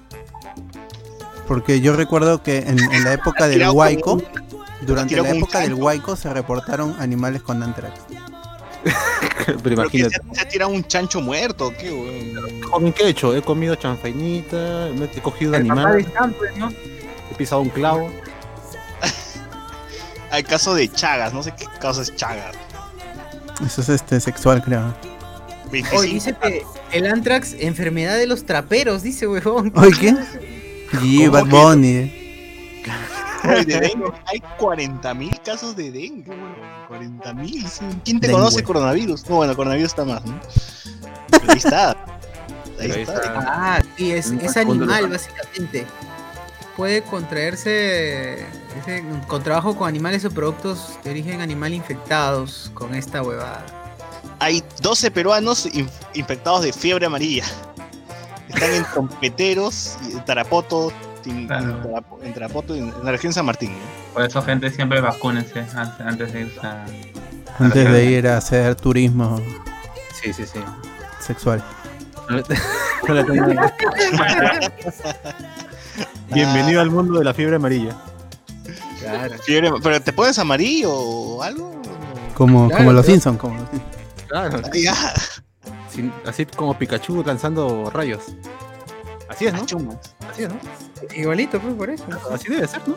Porque yo recuerdo que en, en la época del como un- durante la época del. Huayco se reportaron animales con Antrax. Pero imagínate. se, se ha tirado un chancho muerto, ¿qué, weón? Joven, ¿qué he hecho? He comido chanfainita, me he cogido de animal, he pisado un clavo. Hay caso de Chagas, no sé qué caso es Chagas. Eso es este sexual, creo. 25. Oye, dice que el Antrax, enfermedad de los traperos, dice, huevón. Oye, ¿qué? Y ¿Cómo Bad? Bunny. Oye, de dengue hay 40.000 casos de dengue, weón. 40.000. sí. ¿Quién te Dengue. conoce coronavirus? No, bueno, coronavirus está más, ¿no? Pero ahí está. Ahí está. está. Ah, sí, es, es animal, básicamente. Puede contraerse ese, con trabajo con animales o productos de origen animal infectados con esta huevada. Hay 12 peruanos inf- infectados de fiebre amarilla. Están en Trompeteros, y en Tarapoto, en Claro. En Tarapoto, en, en la región de San Martín. Por eso, gente, siempre vacúnense antes, de irse a... Antes de ir a hacer turismo Sí, sí, sí. sexual. Bienvenido al mundo de la fiebre amarilla. Claro. Fiebre, ¿Pero te pones amarillo o algo? Como, Claro, como los Simpsons. Como. Claro. Ah. Sin- así como Pikachu lanzando rayos. Así es, ¿no? Así es, ¿no? Igualito, pues, por eso. Así debe ser, ¿no?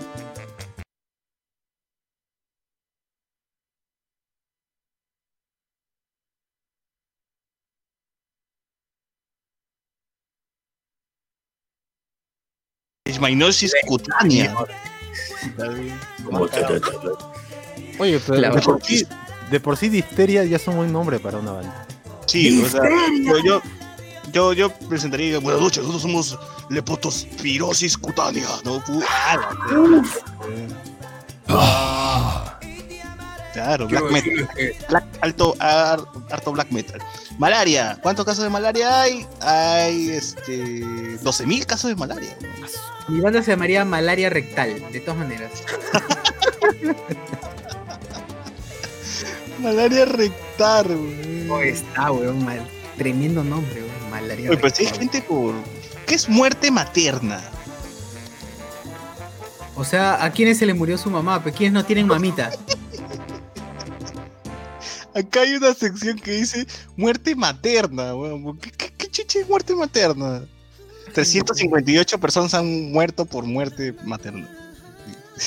Leishmaniasis cutánea. Oye, pero de por, sí, de por sí difteria ya es un buen nombre para una banda. Sí, o sea, yo, yo, yo, presentaría, buenas noches, nosotros somos lepotospirosis cutánea, ¿no? Ah, la- Claro, black metal. Black- alto, ar- harto black metal. Malaria, ¿cuántos casos de malaria hay? Hay este 12.000 casos de malaria. Mi banda se llamaría Malaria Rectal, de todas maneras. Malaria rectal, güey. Oh, está, weón, mal. Tremendo nombre, weón. Malaria Oye, pero si hay Rectal. gente por. ¿Qué es muerte materna? O sea, ¿a quiénes se le murió su mamá? Pues quiénes no tienen mamita. Acá hay una sección que dice muerte materna, weón. ¿Qué, qué, qué chiche es muerte materna? 358 personas han muerto por muerte materna.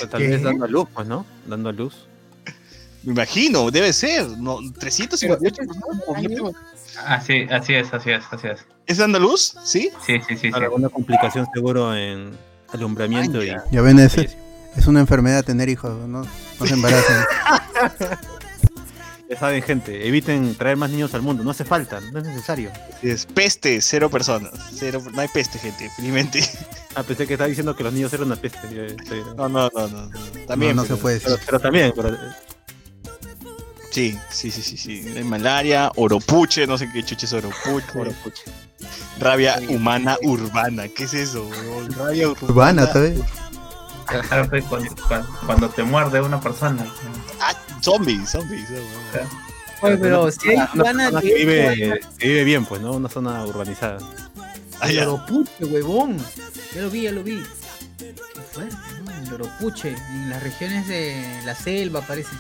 O tal ¿Qué? vez dando a luz, pues, ¿no? Dando a luz. Me imagino, debe ser. No, 358 personas por muerte materna. Así, así es, así es, así es. ¿Es dando luz? ¿Sí? Sí, sí, sí, sí. Alguna complicación seguro en alumbramiento y. Ya ven, es, es una enfermedad tener hijos. No, no se embaracen. Ya saben, gente, eviten traer más niños al mundo. No hace falta, no es necesario. Es peste, cero personas. Cero, no hay peste, gente, felizmente. Ah, pensé que estaba diciendo que los niños eran una peste. Ya estoy- No, no, no, no. no. También. no, no pero- se puede Pero, decir. pero también, pero- Sí, sí, sí, sí, sí. Hay malaria, oropuche, no sé qué chuche es oropuche. Rabia humana urbana. ¿Qué es eso? weón? Rabia urbana. Urbana, ¿sabes? Claro, pues, cuando, cuando- cuando te muerde una persona. Ah, zombies, zombies. weón. Oye, pero si hay una ganas zona de. que vive, que vive bien, pues, ¿no? Una zona urbanizada. Ah. El Oropuche, huevón. Ya lo vi, ya lo vi. Qué fuerte, ¿no? El Oropuche. En las regiones de la selva, parece.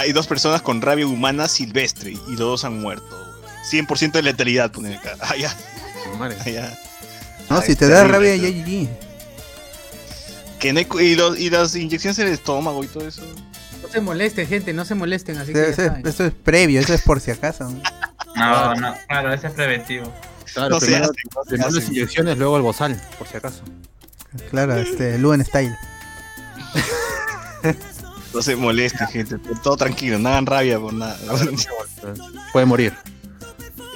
Hay dos personas con rabia humana silvestre y los dos han muerto. weón. 100% de letalidad ponen acá. Ah, ya, Madre. ah, ya. No, Ay, si te da rabia, ya GG. Que no hay y, los- y las inyecciones en el estómago y todo eso. No se molesten, gente, no se molesten, así que Eso es, eso previo, eso es por si acaso. No, no, claro, ese es preventivo. Claro, No primero, se las inyecciones, luego el bozal, por si acaso. Claro, este, Luen Style. No se molesten, gente. Todo tranquilo, no hagan rabia por nada. Puede morir.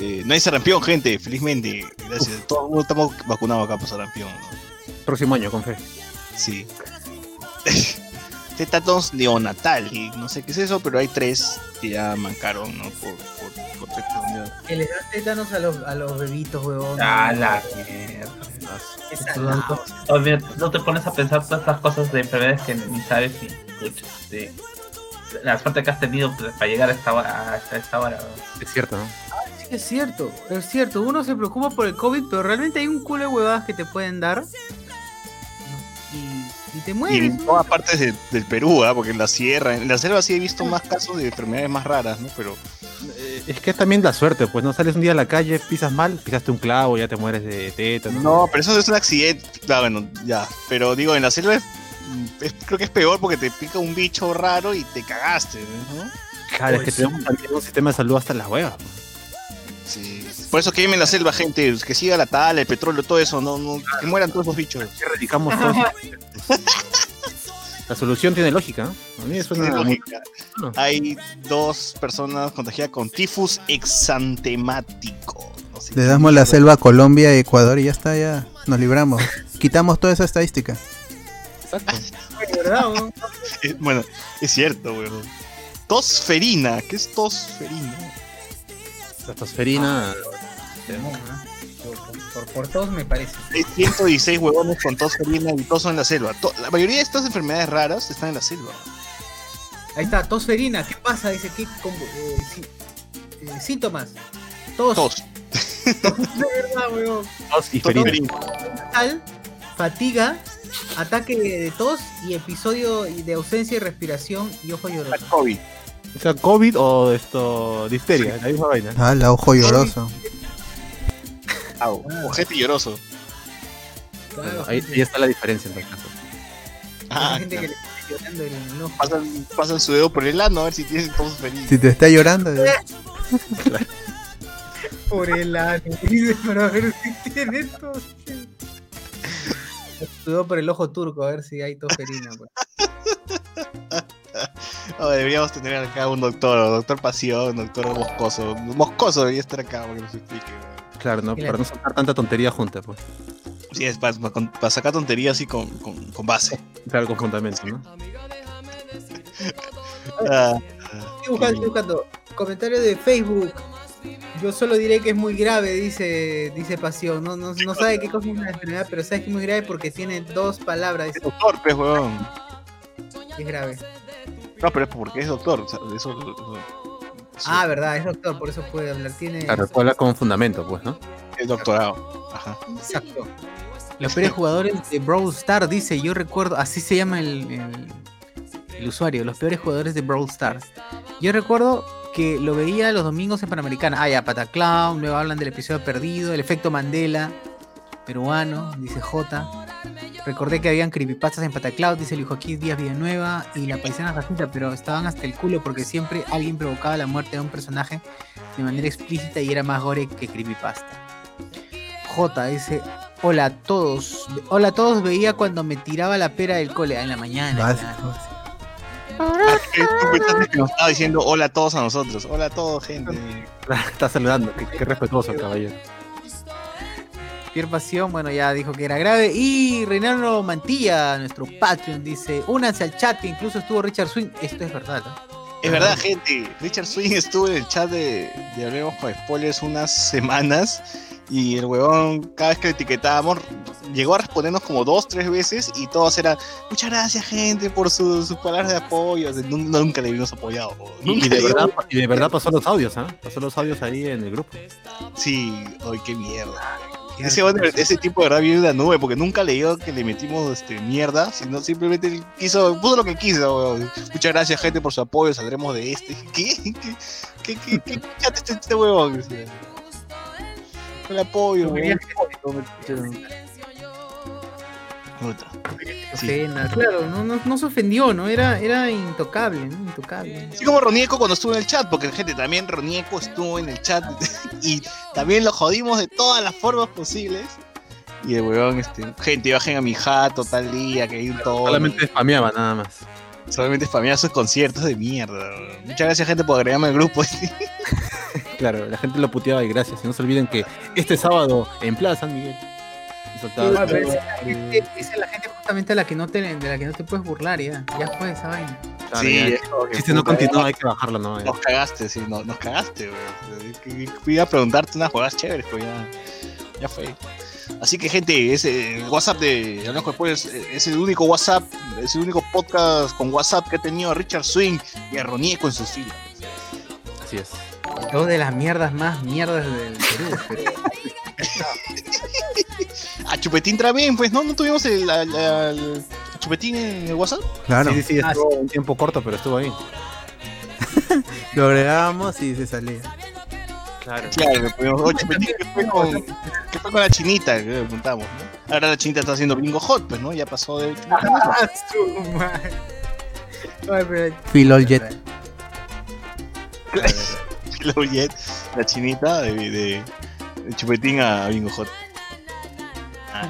Eh, nadie sarampión, gente, felizmente. Gracias. Todos mundo estamos vacunados acá por sarampión. ¿no? Próximo año, con fe. Sí. Tétanos neonatal, y no sé qué es eso, pero hay tres que ya mancaron, ¿no? Por, por, por. Que les dan tétanos a los, a los bebitos, huevón. Ah, la mierda. No- mira, no te pones a pensar todas estas cosas de enfermedades que ni sabes y pucha, de la suerte que has tenido pues, para llegar a esta hora. A esta, hora ¿no? Es cierto, ¿no? Sí, es cierto, es cierto. Uno se preocupa por el COVID, pero realmente hay un culo de huevadas que te pueden dar. Y, y te Y mueres. en todas partes de- del Perú, ¿ah? porque en la sierra, en la selva sí he visto más casos de enfermedades más raras, ¿no? Pero Eh, Es que es también la suerte, pues no sales un día a la calle, pisas mal, pisaste un clavo, ya te mueres de tétano. no, pero eso es un accidente. Ah, bueno, ya. Pero digo, en la selva es- es- creo que es peor porque te pica un bicho raro y te cagaste, ¿no? Claro, es que Pues tenemos también un sistema de salud hasta las huevas. Sí. Por eso quemen la selva, gente, que siga la tala, el petróleo, todo eso, no, no, que mueran todos esos bichos. Que erradicamos todo eso. La solución tiene lógica, ¿no? A mí eso Tiene es lógica. Hay dos personas contagiadas con tifus exantemático. No sé Le damos la selva a Colombia, Ecuador y ya está, ya nos libramos. Quitamos toda esa estadística. Exacto. Bueno, es cierto, weón. Tosferina, ¿qué es tosferina? La tosferina. ¿no? Por, por, todos me parece. Hay 116 huevones con tosferina y todos son en la selva. To- La mayoría de estas enfermedades raras están en la selva. Ahí está, tosferina. ¿Qué pasa? Dice, ¿qué combo- eh, sí- eh, síntomas? Tos. Tos. Tos, de verdad, huevón. Tos y. Tal, fatiga, ataque de tos y episodio de ausencia y respiración y ojo lloroso. COVID. O sea, COVID o esto, difteria, la misma vaina. Ah, la ojo lloroso. Au. Ojete lloroso. Claro, Bueno, ahí, está la diferencia en todo caso. Ah, hay gente que le está llorando en el ojo. pasan, pasan su dedo por el ano a ver si tienen tosferina. Si te está llorando, eh, Por el ano. Dice, para ver si tiene tos. Estudió por el ojo turco a ver si hay tosferina. pues. Oh, deberíamos tener acá un doctor, doctor Pasión, doctor Moscoso. Moscoso debería estar acá para que nos explique. Claro, ¿no? Claro. Para no sacar tanta tontería junta, pues. Sí, es para, para- para sacar tonterías así con, con, con base. Claro, con fundamento, ¿no? Ah, Estoy buscando, estoy buscando. Comentario de Facebook. Yo solo diré que es muy grave, dice, dice Pasión. No, no, no sabe qué cosa es una enfermedad, pero sabe que es muy grave porque tiene dos palabras. es doctor, pues, weón. que es grave. No, pero es porque es doctor. o sea, eso, eso- Ah, verdad, es doctor, por eso puede hablar. Tiene. Claro, puede hablar con fundamento, pues, ¿no? es doctorado. Ajá. Exacto. Los peores jugadores de Brawl Stars, dice, yo recuerdo, así se llama el, el- el usuario, los peores jugadores de Brawl Stars. Yo recuerdo que lo veía los domingos en Panamericana. Ah, ya, Pataclown, luego hablan del episodio perdido, el efecto Mandela, peruano, dice J. Recordé que habían creepypastas en Patacloud, dice Luis Joaquín Díaz Villanueva y la paisana Jacinta, pero estaban hasta el culo porque siempre alguien provocaba la muerte de un personaje de manera explícita y era más gore que creepypasta. J dice, hola a todos. Hola a todos, veía cuando me tiraba la pera del cole ah, en la mañana. Ah, que nos estaba diciendo hola a todos a nosotros. Hola a todos, gente. Está saludando, qué, qué respetuoso el caballero. Pierre Pasión, bueno, ya dijo que era grave. Y Reinaldo Mantilla, nuestro Patreon, dice, únanse al chat que incluso estuvo Richard Swing. Esto es verdad, ¿no? Es verdad, gente. Richard Swing estuvo en el chat de, de Hablemos con Spoilers unas semanas. Y el huevón, cada vez que le etiquetábamos, llegó a respondernos como dos, tres veces. Y todos eran, muchas gracias, gente, por su- sus palabras de apoyo. O sea, nun- nunca le vimos apoyado. Y, Nunca y de verdad, dimos- y de verdad pasó los audios, ¿ah? Pasó los audios ahí en el grupo. Sí, ay, qué mierda. Ese, tipo de verdad vive en la nube, porque nunca leyó que le metimos este, mierda, sino simplemente quiso, puso lo que quiso. Muchas gracias, gente, por su apoyo, saldremos de este. ¿Qué? ¿Qué, qué, qué, qué este, este huevón? El apoyo, huevón. Puta. Sí. Pena, claro, no, no, no se ofendió, ¿no? Era, era intocable, ¿no? Intocable. Así como Ronieco cuando estuvo en el chat, porque gente también Ronieco estuvo en el chat y también lo jodimos de todas las formas posibles. Y el weón, este, gente, bajen a mi jato tal día, que hay un todo. Solamente spameaba nada más. solamente spameaba sus conciertos de mierda. weón. Muchas gracias, gente, por agregarme al grupo. Claro, la gente lo puteaba y gracias. Y no se olviden que este sábado en Plaza San Miguel. Ah, pero esa es la gente- justamente a la que no te, de la que no te puedes burlar ya. Ya fue esa vaina. Sí, ya, este no continúa, hay que bajarlo, ¿no? Nos cagaste, sí, no, nos cagaste, weón. Fui a preguntarte unas jugadas chéveres, pero ya, ya fue. Así que, gente, ese el WhatsApp de Hablamos Spoilers es el único WhatsApp, es el único podcast con WhatsApp que ha tenido a Richard Swing y a Ronieco en sus filas. Así es. Dos de las mierdas más mierdas del Perú. pero- A Chupetín también, pues, ¿no? ¿No tuvimos el, al- al Chupetín en el WhatsApp? Claro, Sí, sí, sí, Ah, estuvo un tiempo corto, pero estuvo ahí. lo agregábamos y se salía. Claro. Claro, "Oh, Chupetín, ¿qué fue, con, qué fue con la chinita? Que le preguntamos, ¿no? Ahora la chinita está haciendo bingo hot, pues, ¿no? Ya pasó de... Ah, pero- Oljet. la Jet, la chinita de, de, de Chupetín a bingo hot.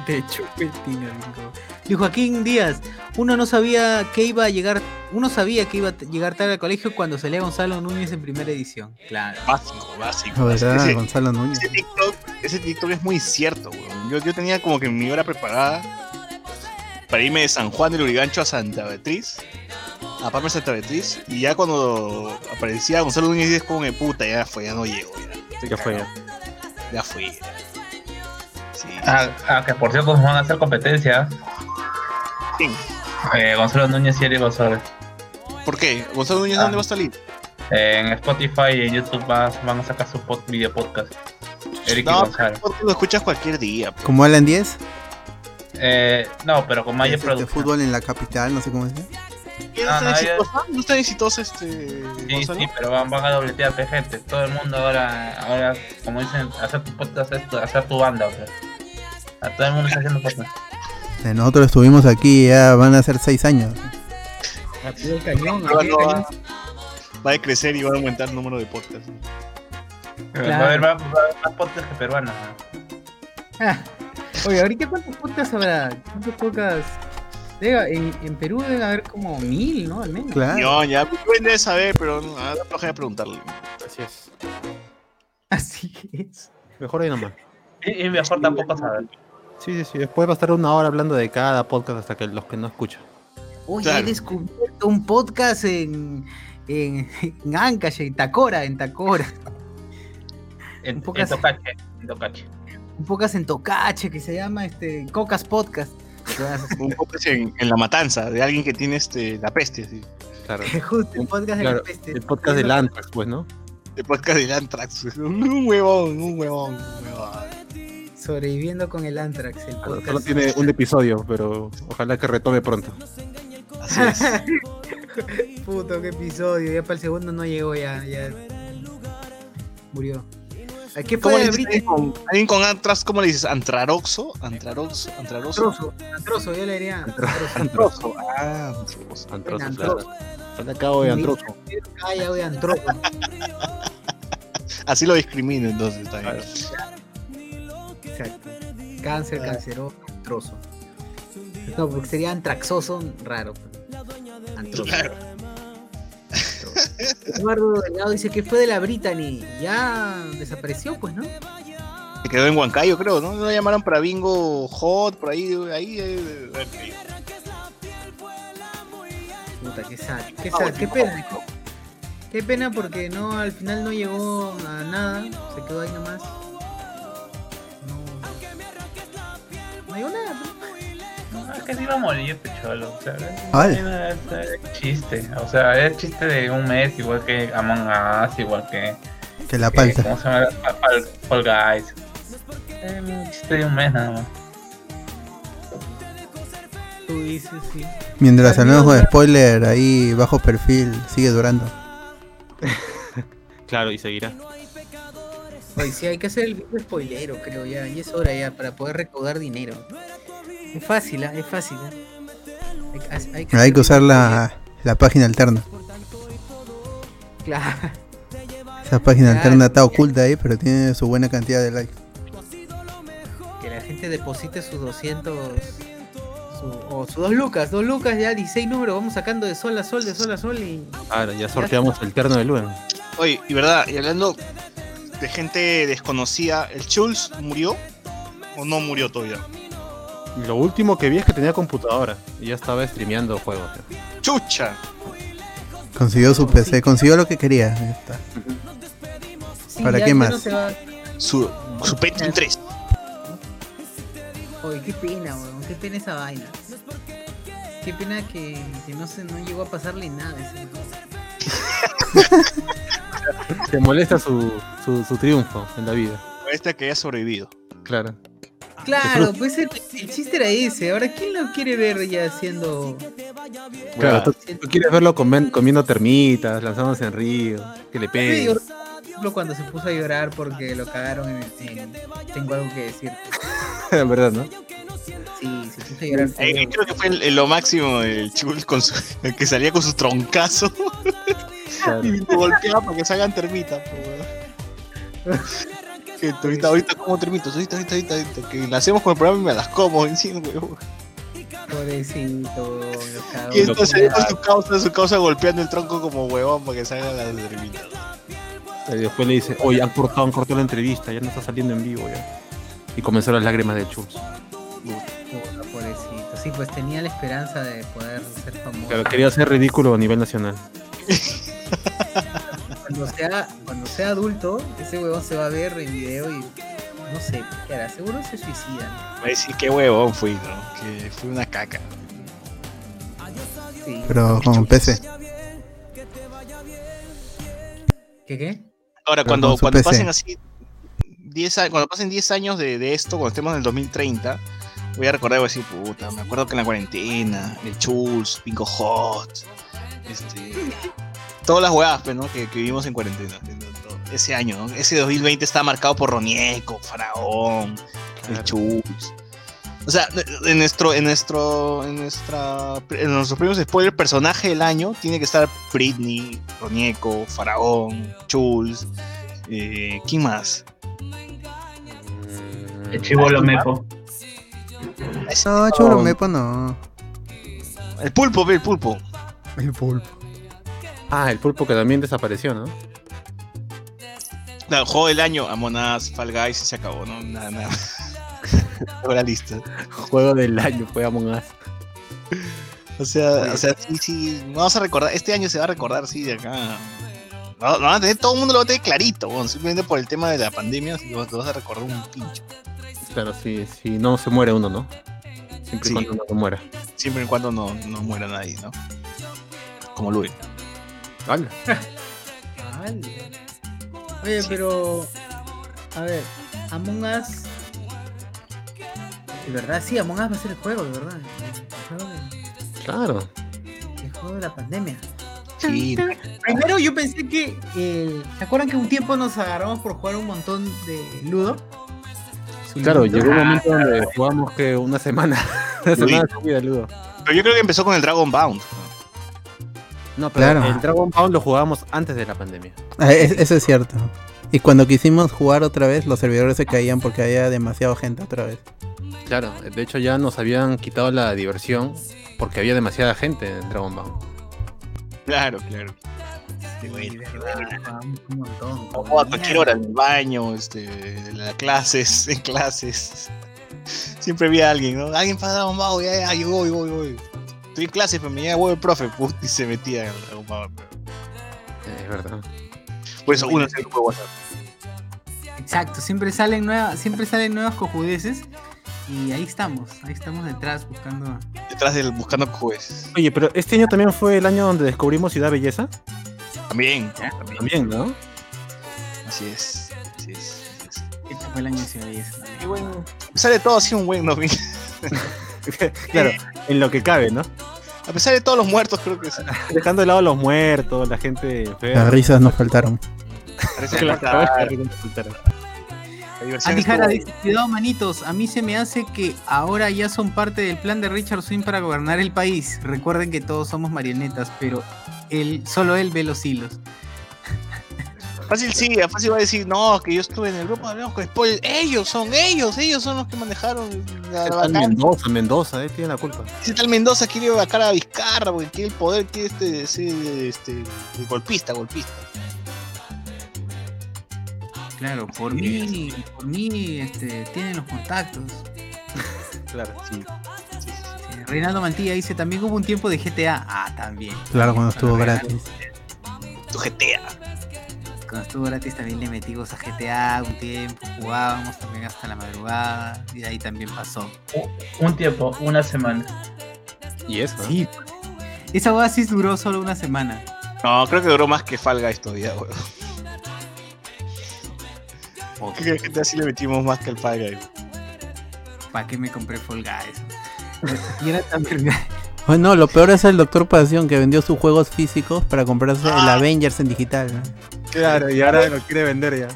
De chupetín, amigo. Y Joaquín Díaz, uno no sabía que iba a llegar, uno sabía que iba a llegar tarde al colegio cuando salía Gonzalo Núñez en primera edición. Claro. Básico, básico. Básico. verdad, Ese, Gonzalo Núñez. ese TikTok, ese TikTok es muy cierto, weón. Yo, yo tenía como que mi hora preparada para irme de San Juan del Urigancho a Santa Beatriz, a Palma de Santa Beatriz, y ya cuando aparecía Gonzalo Núñez es como que puta, ya fue, ya no llego, ya. Estoy Ya fue, cagado, Ya fue. Sí. Ah, ah, que por cierto nos van a hacer competencia. ¿Quién? Eh, Gonzalo Núñez y Eric González. ¿Por qué? ¿Gonzalo Núñez Ah. dónde va a salir? En Spotify y en YouTube va- van a sacar su pod, video podcast. Eric y No, González. porque lo escuchas cualquier día. pues. Como Alan 10, Eh, no, pero con mayor de producción. fútbol en la capital, no sé cómo es. ¿Y ¿No Ah, está no, ya- exitosa? ¿No está exitosa este Sí, sí, pero van, van a dobletear pe, gente. Todo el mundo ahora, ahora, como dicen, hacer tu podcast tu- hacer tu banda. pues. A todo el mundo está haciendo podcast. Eh, Nosotros estuvimos aquí, ya van a ser 6 años. Cañón, no, cañón. va- va a crecer y va a aumentar el número de podcasts. Claro. Va a haber más, va a haber más podcast que peruanos. ¿no? Ah, Oye, ahorita cuántos podcasts habrá? ¿Cuántos podcasts? Debe- en, en Perú debe haber como mil, ¿no? Al menos. Claro. No, ya debe saber, pero no, a la flojera preguntarle. Así es. Así es. Mejor ahí nomás. Y, y mejor tampoco saber. Sí, sí, sí. Después va a estar una hora hablando de cada podcast hasta que los que no escuchan. Oye, Claro. he descubierto un podcast en, en, en Ancash, en Tacora, en Tacora. En, Un en podcast- Tocache. En Tocache. Un podcast en Tocache que se llama este Cocas Podcast. Un podcast en, en la matanza de alguien que tiene este la peste, así. Claro. Justo, el podcast de Claro, la peste. El podcast del Antrax, pues, ¿no? El podcast del Antrax. Un huevón, un huevón, un huevón. Sobreviviendo con el Antrax, el Claro, podcast. Solo tiene un episodio, pero ojalá que retome pronto. Así es. Puto, qué episodio. Ya para el segundo no llegó, ya. ya. Murió. ¿A ¿Qué ¿Cómo le dices alguien con, alguien con Antrax? ¿Cómo le dices? ¿Antraroxo? ¿Antraroxo? ¿Antraroxo? Antroso, antroso, yo le diría. Antroso. Antroso. Ah, antroso. Antroso, Antroso. claro. Sale acabo de Antroso. Calla, voy antroso. Así lo discrimino entonces también. Exacto. Cáncer, canceroso, antroso. No, porque sería antraxoso, raro. Antroso. Claro. Eduardo Delgado dice que fue de la Brittany. Ya desapareció, pues, ¿no? Se quedó en Huancayo, creo, ¿no? Lo llamaron para Bingo Hot, por ahí, ahí. ahí, ahí. Puta, qué sad, qué sad, qué pena. Qué pena porque no, al final no llegó a nada, se quedó ahí nomás. No, no llegó nada. No, es que se iba a morir, pecholo. O sea, era, era chiste. O sea, es chiste de un mes, igual que Among Us, igual que. Que la que- palta. ¿Cómo se llama? Fall, Fall Guys. Es un chiste de un mes nada más. Tú dices, sí. Mientras hablamos con spoiler, ahí bajo perfil, sigue durando. Claro, y seguirá. Oye, sí, hay que hacer el video spoilero, creo ya. Y es hora ya para poder recaudar dinero. Es fácil, ¿ah? es fácil. ¿ah? Hay, Hay que usar la, la página alterna. Claro. Esa página Claro. alterna está oculta ahí, pero tiene su buena cantidad de likes. Que la gente deposite sus 200 su- o sus 2 lucas, 2 lucas ya 16 números, vamos sacando de sol a sol, de sol a sol y Claro, ya sorteamos el terno de Luen. Oye, y verdad, y hablando de gente desconocida, ¿el Chulz murió o no murió todavía? Lo último que vi es que tenía computadora y ya estaba streameando juegos. ¡Chucha! Consiguió su PC, consiguió lo que quería. Ahí está. Sí, ¿Para qué más? no va- Su, su Pentium 3. Oye, qué pena, weón, qué pena esa vaina. Qué pena que, que no se no llegó a pasarle nada a ese Te molesta su, su, su triunfo en la vida. Este que haya sobrevivido. Claro. Claro, pues el, el chiste era ese. Ahora, ¿quién lo quiere ver ya haciendo Claro, tú, tú quieres verlo comen- comiendo termitas, lanzándose en río, que le Sí, pegue. por ejemplo, cuando se puso a llorar porque lo cagaron en, en Tengo algo que decir. En verdad, ¿no? Sí, se puso a llorar. Eh, creo que fue el- el- lo máximo el Chulz con su, el que salía con su troncazo Claro. y lo golpeaba para que salgan termitas. po, weón. Que ahorita, ahorita como termitas, ahorita, ahorita, ahorita, ahorita, que la hacemos con el programa y me las como encima, weón. Pobrecito, lo cagó. Y entonces su causa, su causa golpeando el tronco como huevón para que salgan las termitas. Y después le dice, oye, han cortado, han cortado la entrevista, ya no está saliendo en vivo ya. Y comenzaron las lágrimas de Chus. Puta, Pobrecito. Sí, pues tenía la esperanza de poder ser famoso. Claro, quería ser ridículo a nivel nacional. Cuando sea, cuando sea adulto, ese huevón se va a ver en video y no sé, ¿qué hará? Seguro se suicida. Va a decir qué huevón fui, ¿no? Que fui una caca. Sí. Pero con PC. ¿Qué qué? Ahora, Pero cuando, cuando PC. pasen así 10 a- cuando pasen 10 años de, de esto, cuando estemos en el 2030, voy a recordar y voy a decir, puta, me acuerdo que en la cuarentena, el Chulz, Pinko Hot, este, todas las huevas pues, ¿no? que, que vivimos en cuarentena. Ese año, ¿no? Ese 2020 está marcado por Ronieco, Faraón, el Claro. Chulz. O sea, en nuestro, en nuestro, en nuestra, en nuestros primeros spoilers, personaje del año tiene que estar Britney, Ronieco, Faraón, Chulz, eh, ¿quién más? El chivolo mepo. No, chulo, mepo no. El pulpo, ve, el pulpo. El pulpo. Ah, el pulpo que también desapareció, ¿no? No, juego del año, Among Us, Fall Guys, y se acabó, ¿no? Nada, nada. Tengo la lista. Juego del año fue Among Us. O sea, o sea, sí, sí, vamos a recordar, este año se va a recordar, sí, de acá. No, todo el mundo lo va a tener clarito, bueno, simplemente por el tema de la pandemia, sí, lo vas lo vas a recordar un pincho. Claro, sí, sí, no se muere uno, ¿no? Siempre Sí. y cuando no se muera. Siempre y cuando no, no muera nadie, ¿no? Como Luis. Vale. Oye, pero. A ver, Among Us. De verdad, sí, Among Us va a ser el juego, de verdad. De, Claro. el juego de la pandemia. Sí, Primero yo pensé que. eh, ¿Se acuerdan que un tiempo nos agarramos por jugar un montón de Ludo? Claro, llegó un momento donde jugamos que una semana. Una semana seguida, Ludo. pero yo creo que empezó con el Dragon Bound. No, pero Claro. el Dragon Ball lo jugábamos antes de la pandemia. Ah, es- eso es cierto. Y cuando quisimos jugar otra vez, los servidores se caían porque había demasiada gente otra vez. Claro, de hecho ya nos habían quitado la diversión porque había demasiada gente en Dragon Ball. Claro, claro. Sí, de verdad, jugábamos un montón. O a cualquier hora, en el baño, este, en las clases, en clases. Siempre había alguien, ¿no? Alguien para Dragon Ball, ya, ya, yo voy, voy, voy. Estoy en clase, pero me llega huevo el profe, put, y se metía en Ball. Eh, Es verdad. Por eso uno es el grupo de WhatsApp. Exacto, siempre salen nuevas, siempre salen nuevas cojudeces. Y ahí estamos, ahí estamos detrás buscando. Detrás del Buscando Jueces. Oye, pero este año también fue el año donde descubrimos Ciudad Belleza. También, también. También, ¿no? Así es. Así es. así es. Este fue el año de Ciudad Belleza. Qué bueno. De todo, sido un buen 2000. claro, en lo que cabe, ¿no? A pesar de todos los muertos, creo que sí. Dejando de lado a los muertos, la gente enferma. Las risas nos faltaron. Parece que Claro, falta- que no faltara. La diversión Andy Jara estuvo- dice, cuidado manitos, a mí se me hace que ahora ya son parte del plan de Richard Swing para gobernar el país. Recuerden que todos somos marionetas, pero él, solo él ve los hilos. Fácil sí, fácil va a decir, no, que yo estuve en el grupo, hablamos con spoilers. Ellos son ellos, ellos son los que manejaron la, ¿Qué la tal. Mendoza, Mendoza, eh, tiene la culpa. Ese tal Mendoza quiere vacar a Vizcarra porque quiere el poder, quiere este, ser este, golpista, golpista. Claro, por mí, por mí, este, tienen los contactos. Claro, sí. Sí, Reinaldo Mantilla dice, también hubo un tiempo de GTA. Ah, también. Claro, cuando estuvo gratis. Tu GTA. Cuando estuvo gratis también le metimos a GTA un tiempo, jugábamos también hasta la madrugada y de ahí también pasó. Un tiempo, una semana. Y eso. ¿no? Sí, esa oasis duró solo una semana. No, creo que duró más que Fall Guys todavía, weón. Creo que GTA sí le metimos más que el Fall Guys. ¿Para qué me compré Fall Guys? Y era tan verga. Bueno, lo peor es el Doctor Pasión que vendió sus juegos físicos para comprarse el Ah. Avengers en digital. ¿no? Claro, y ahora lo quiere vender ya.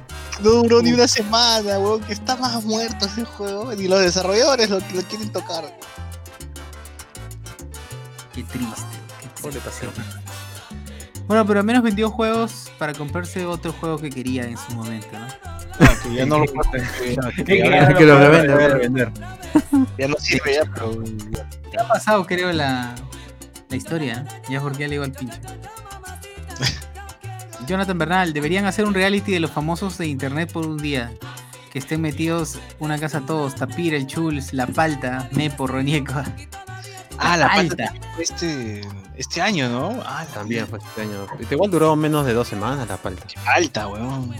No duró ni una semana, weón, que está más muerto ese juego. Y los desarrolladores lo, lo quieren tocar. Qué triste. qué Pobre triste. pasión. Bueno, pero al menos vendió juegos para comprarse otro juego que quería en su momento, ¿no? Ah, que ya no lo pueden, Que lo puedo revende, vender. vender. ya no sirve ya, pero Ya ha pasado, creo, la, la historia. ¿eh? Ya porque ya le digo al pinche. Jonathan Bernal, deberían hacer un reality de los famosos de internet por un día. Que estén metidos una casa todos, Tapir, el Chuls, La Palta, Mepo, Ronieco. Ah, la Palta. palta este, este año, ¿no? Ah, la También fue este año. Igual duró menos de dos semanas la palta. alta, weón.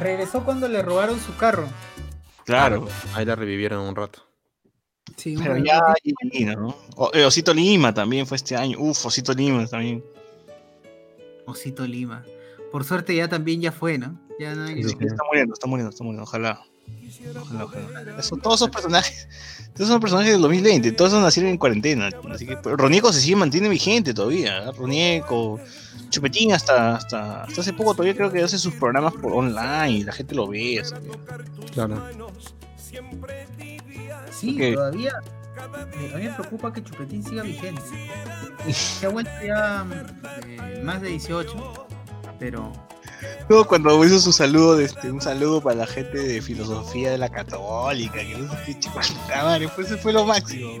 Regresó cuando le robaron su carro. Claro. Ahí la revivieron un rato. Sí, Pero ya ¿no? O- eh, Osito Lima también fue este año. Uf, Osito Lima también. Osito Lima. Por suerte ya también ya fue, ¿no? Ya no hay- Sí. Está muriendo, está muriendo, está muriendo. Ojalá. Ojalá, ojalá. Eso- todos esos personajes. Todos son personajes del 2020. Todos esos nacieron en cuarentena. Así que pero Ronieco se sigue mantiene vigente todavía. ¿eh? Ronieco. Chupetín hasta, hasta, hasta hace poco todavía creo que hace sus programas por online y la gente lo ve. así que- Claro. Sí, Ok. todavía. Eh, A mí me preocupa que Chupetín siga vigente. Se ha vuelto ya eh, más de 18, pero No, cuando hizo su saludo, de este, un saludo para la gente de filosofía de la católica, que no sé qué madre, pues ese fue lo máximo.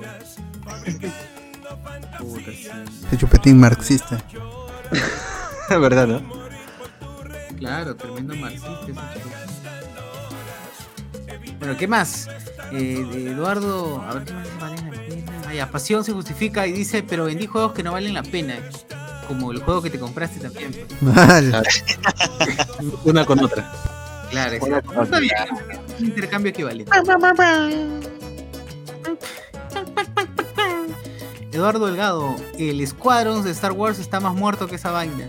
puta, sí. Este chupetín marxista. ¿Verdad, no? Claro, tremendo marxista ese Chupetín. Bueno, ¿qué más? Eh, Eduardo, a ver qué más vale la pena. Ah, ya, Pasión se justifica y dice, pero vendí juegos que no valen la pena. Como el juego que te compraste también. Mal. Una con otra. Claro, exacto. Está bien, un intercambio equivalente. Eduardo Delgado, el Squadrons de Star Wars está más muerto que esa vaina.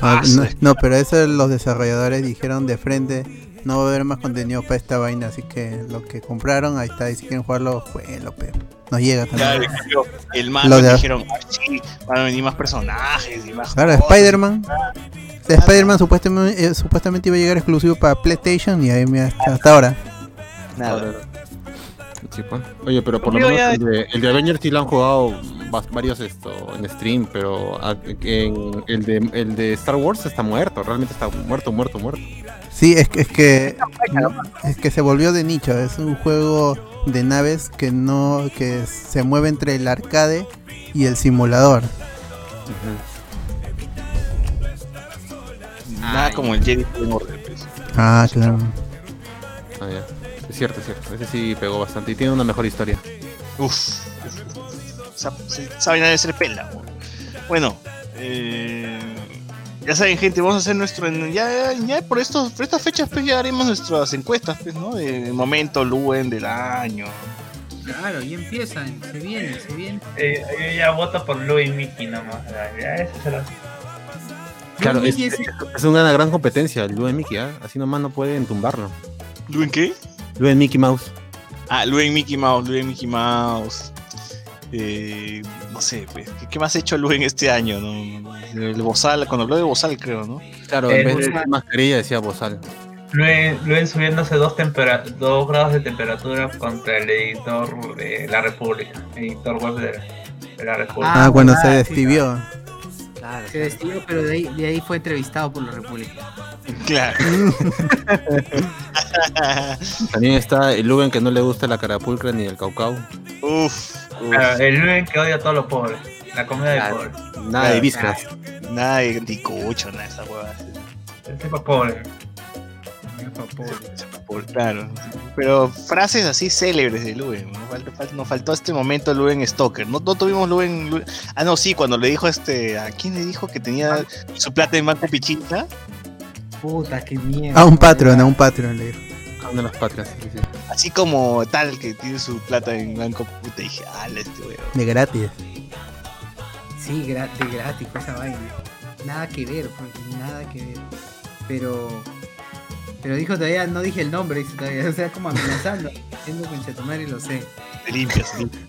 Ah, Ah, no, no, pero eso los desarrolladores dijeron de frente, no va a haber más contenido para esta vaina, así que lo que compraron, ahí está, y si quieren jugarlo, jueguenlo, pero no llega Claro, también. en cambio, el Lo mando de- dijeron, "Ah, sí, van a venir más personajes y más. Claro, cosas". Spider-Man. Spider-Man supuestamente, eh, supuestamente iba a llegar exclusivo para PlayStation y ahí mira, hasta, hasta ahora. Nada. Sí, pues. Oye, pero por lo menos ya- el de, el de Avengers sí lo han jugado varios esto en stream, pero a- en el de el de Star Wars está muerto, realmente está muerto, muerto, muerto. Sí, es que, es que es que se volvió de nicho, es un juego de naves que no que se mueve entre el arcade y el simulador. Nada Ay. como el Jedi pues. Ah, claro. Ah, ya. Es cierto, es cierto. Ese sí pegó bastante y tiene una mejor historia. Uf. Esa, esa vaina debe ser pela. Bueno, eh, ya saben, gente, vamos a hacer nuestro. Ya, ya por, estos, por estas fechas, pues ya haremos nuestras encuestas, pues, ¿no? De momento, Luen del año. Claro, y empiezan, se viene, se viene. Eh, yo ya voto por Louis Mickey nomás. Ya, lo- Claro, es- es una gran competencia el Luen Mickey, ¿ah? Así nomás no pueden tumbarlo. ¿Luen qué? Luen Mickey Mouse. Ah, Luen Mickey Mouse, Luen Mickey Mouse. Eh, no sé, pues, ¿qué, qué más ha hecho Luen este año? No? El Bozal, cuando habló de Bozal, creo, ¿no? Claro, Eh, en vez de mascarilla decía Bozal. Luen, Luen subiéndose dos, tempera- dos grados de temperatura contra el editor de la República, editor web de, la República. Ah, cuando ah, se sí, despidió. Claro, Se despidió, pero de ahí, de ahí fue entrevistado por la República. Claro. También está el Luben que no le gusta la carapulcra ni el caucau. Uf, uf. Claro, el Luen que odia a todos los pobres, la comida de pobres, Nada de viscas. Nada de ticucho, nada de esa hueva. el tipo pobre. Claro. Pero frases así célebres de Luen. Nos faltó, fal- nos faltó este momento Luen Stoker. No, no tuvimos Luen, Luen- Ah, no, sí, cuando le dijo este. ¿A quién le dijo que tenía su plata en Banco Pichincha? Puta, qué mierda. A un Patreon, a un Patreon le dijo. De las patrias. sí, sí. Así como tal que tiene su plata en Banco Puta. Y dije, ah, este weón. De gratis. Sí, gra- de gratis fue esa vaina. Nada que ver, pues, nada que ver. Pero. Pero dijo todavía, no dije el nombre, dice todavía. O sea, como amenazando. Diciendo que tu madre lo sé. Te limpias, limpias.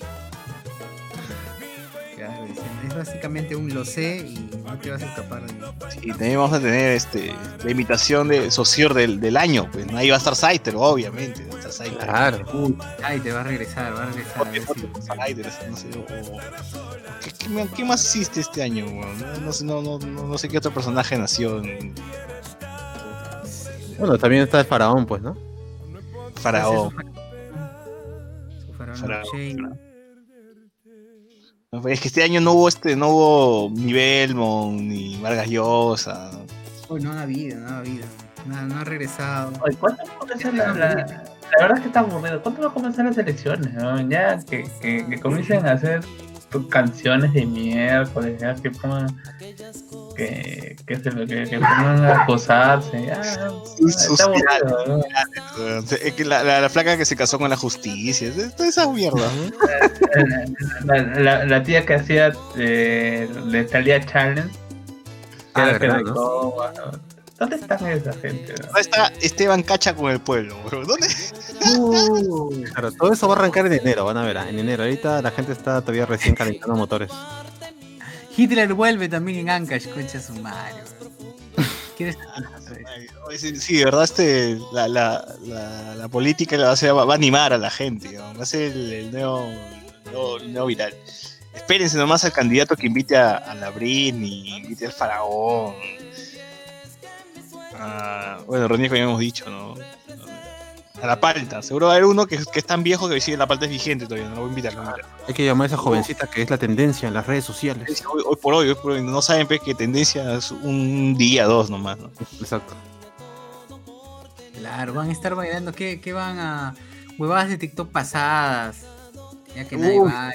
Claro, diciendo, es básicamente un lo sé y no te vas a escapar de. Y también vamos a tener este, la imitación de Socior del, del año. Pues ¿no? ahí va a estar Saiter, obviamente. Va a estar Saiter. Claro. Ay, te va a regresar, va a regresar. a ver si- Saiter, no sé, o- ¿Qué, qué qué más hiciste este año? No, no sé, no, no, no, no sé qué otro personaje nació en Bueno, también está el faraón, pues, ¿no? Faraón. Su faraón Faraón, Shane. Es que este año no hubo este, no hubo ni Belmont, ni Vargas Llosa. Uy, no ha habido, no ha habido. No, no ha regresado. Oye, ¿cuándo va a comenzar la, la, la verdad es que está aburrido. ¿Cuándo va a comenzar las elecciones? no? Ya que, que, que comiencen a hacer canciones de miércoles, ya que pongan que, que, se, que, que pongan a acosarse. Que la, la, la flaca que se casó con la justicia. es- Toda esa mierda. ¿no? La, la, la tía que hacía eh, de Talía Challenge. Ah. ¿Dónde están esa gente? no? ¿Dónde está Esteban Cacha con el pueblo? weón? ¿Dónde? Uh, Claro, todo eso va a arrancar en enero, van a ver, ah, en enero. Ahorita la gente está todavía recién calentando motores. Hitler vuelve también en Ancash, concha su madre. weón. ¿Quieres? Sí, sí, de verdad, este, la, la, la, la política la va a, hacer- va a animar a la gente, ¿no? va a ser el, el nuevo, el nuevo, el nuevo viral. Espérense nomás al candidato que invite a, a la Britney, invite al faraón. Ah, bueno, René, como ya hemos dicho, ¿no? A la palta, seguro va a haber uno que, que es tan viejo que dice la palta es vigente todavía, no lo voy a invitar. no invitar. Hay que llamar a esa jovencita que es la tendencia en las redes sociales. Hoy, hoy por hoy, hoy por hoy, no saben pues, que tendencia es un día, dos nomás, ¿no? Exacto. Claro, van a estar bailando. ¿Qué, qué van a.? Huevadas de TikTok pasadas. Ya que nadie baila.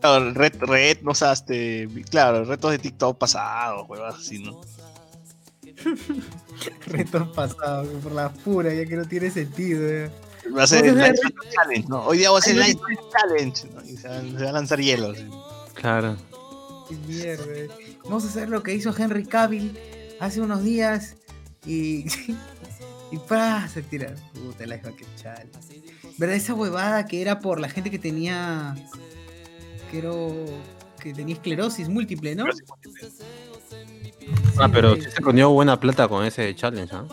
Claro, red, red, no sé, este, claro, retos de TikTok pasados, huevas así, ¿no? Retos pasados, por la pura, ya que no tiene sentido. ya. Va a ser el Vamos a hacer Light Challenge, ¿no? Hoy día va a ser el Challenge, ¿no? Y se va, se va a lanzar hielo. Claro. Qué mierda. eh. Vamos a hacer lo que hizo Henry Cavill hace unos días y. y ¡pra! se tira. Puta, la que chal. ¿Verdad? Esa huevada que era por la gente que tenía. era. que tenía esclerosis múltiple, ¿no? Ah, pero Sí, se reunió buena plata con ese challenge, ¿ah?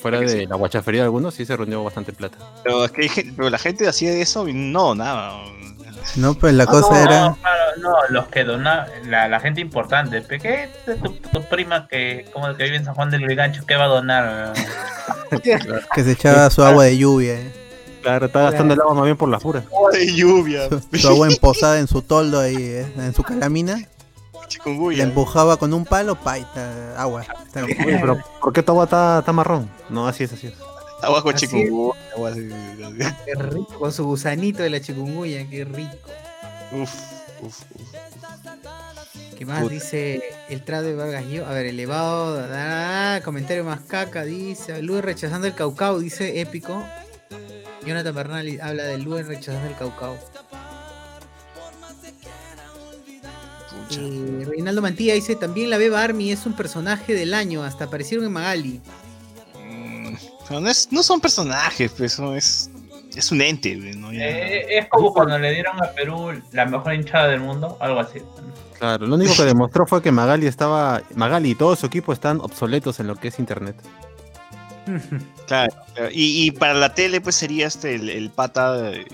Fuera de la guachafería de algunos, sí se reunió bastante plata. Pero es que pero la gente hacía de eso y no, nada. No, pues la cosa no, era. no, los que donaban, la, la gente importante. ¿pe- ¿Qué tu, tu prima que, como que vive en San Juan del Gancho, qué va a donar? que se echaba su agua de lluvia. eh. Claro, está gastando el agua más bien por las puras. de lluvia, Su, su agua emposada en su toldo ahí, eh, en su calamina. La chikungunya. empujaba con un palo, pa, y ta- agua. Ta- Oye, pero ¿por qué tu agua está, está marrón? No, así es, así es. Agua con chikungunya. agua así, así. Qué rico. Con su gusanito de la chikungunya, qué rico. Uf, uf, uf. ¿Qué más Puta. dice el trado de Vargas Llosa? A ver, elevado. comentario más caca, dice. Luis rechazando el caucao, dice épico. Jonathan Bernal habla de Luis rechazando el caucao. Pucha. Eh, Reinaldo Mantilla dice: También la Beba Army es un personaje del año, hasta aparecieron en Magali. Mm, pero no, es- no son personajes, pues, son- es, es un ente. Ya- Eh, es como cuando le dieron a Perú la mejor hinchada del mundo, algo así. Claro, lo único que demostró fue que Magali estaba. Magali y todo su equipo están obsoletos en lo que es internet. Claro, claro. Y, y para la tele, pues sería este el, el pata. de-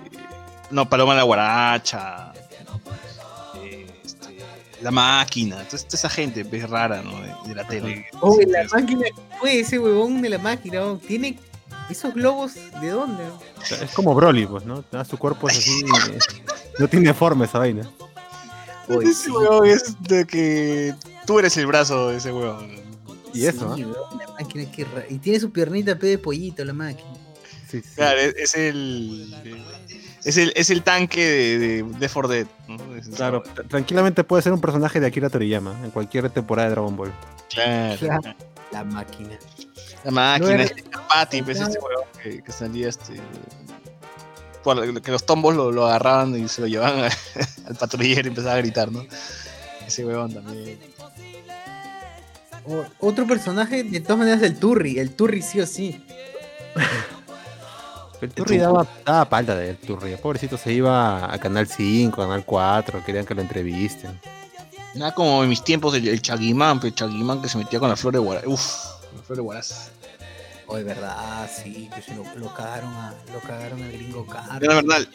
no, Paloma la Guaracha. La máquina. Entonces, toda esa gente es rara, ¿no? De, de la tele. Oh, la máquina, fue ese huevón de la máquina, tiene esos globos, ¿de dónde? O sea, Es como Broly, pues, ¿no? Ah, Su cuerpo es así. eh, no tiene forma esa vaina. Oye, ese sí. huevón es de que tú eres el brazo de ese huevón. Y eso, Sí, la máquina, ra- Y tiene su piernita pe de pollito, la máquina. Sí, sí. Claro, es, es el. Es el, es el tanque de, de, de For Dead, ¿no? Claro, tra- tranquilamente puede ser un personaje de Akira Toriyama en cualquier temporada de Dragon Ball. Claro. La máquina. La máquina, No este Patty, pues este huevón que, que salía este. que los tombos lo, lo agarraban y se lo llevaban a- al patrullero y empezaba a gritar, ¿no? Ese huevón también. O- otro personaje, de todas maneras, el Turri. El Turri sí o sí. El Turri daba, daba palta de él, Turri. El pobrecito se iba a Canal 5, Canal 4, querían que lo entrevisten. Nada como en mis tiempos el, el Chaguimán, pues, el Chaguimán que se metía con la flor de Guaraz. Uf, la flor de Guaraz. Oh, de verdad, sí, que se lo, lo cagaron a, lo cagaron al gringo caro. Yo, la verdad,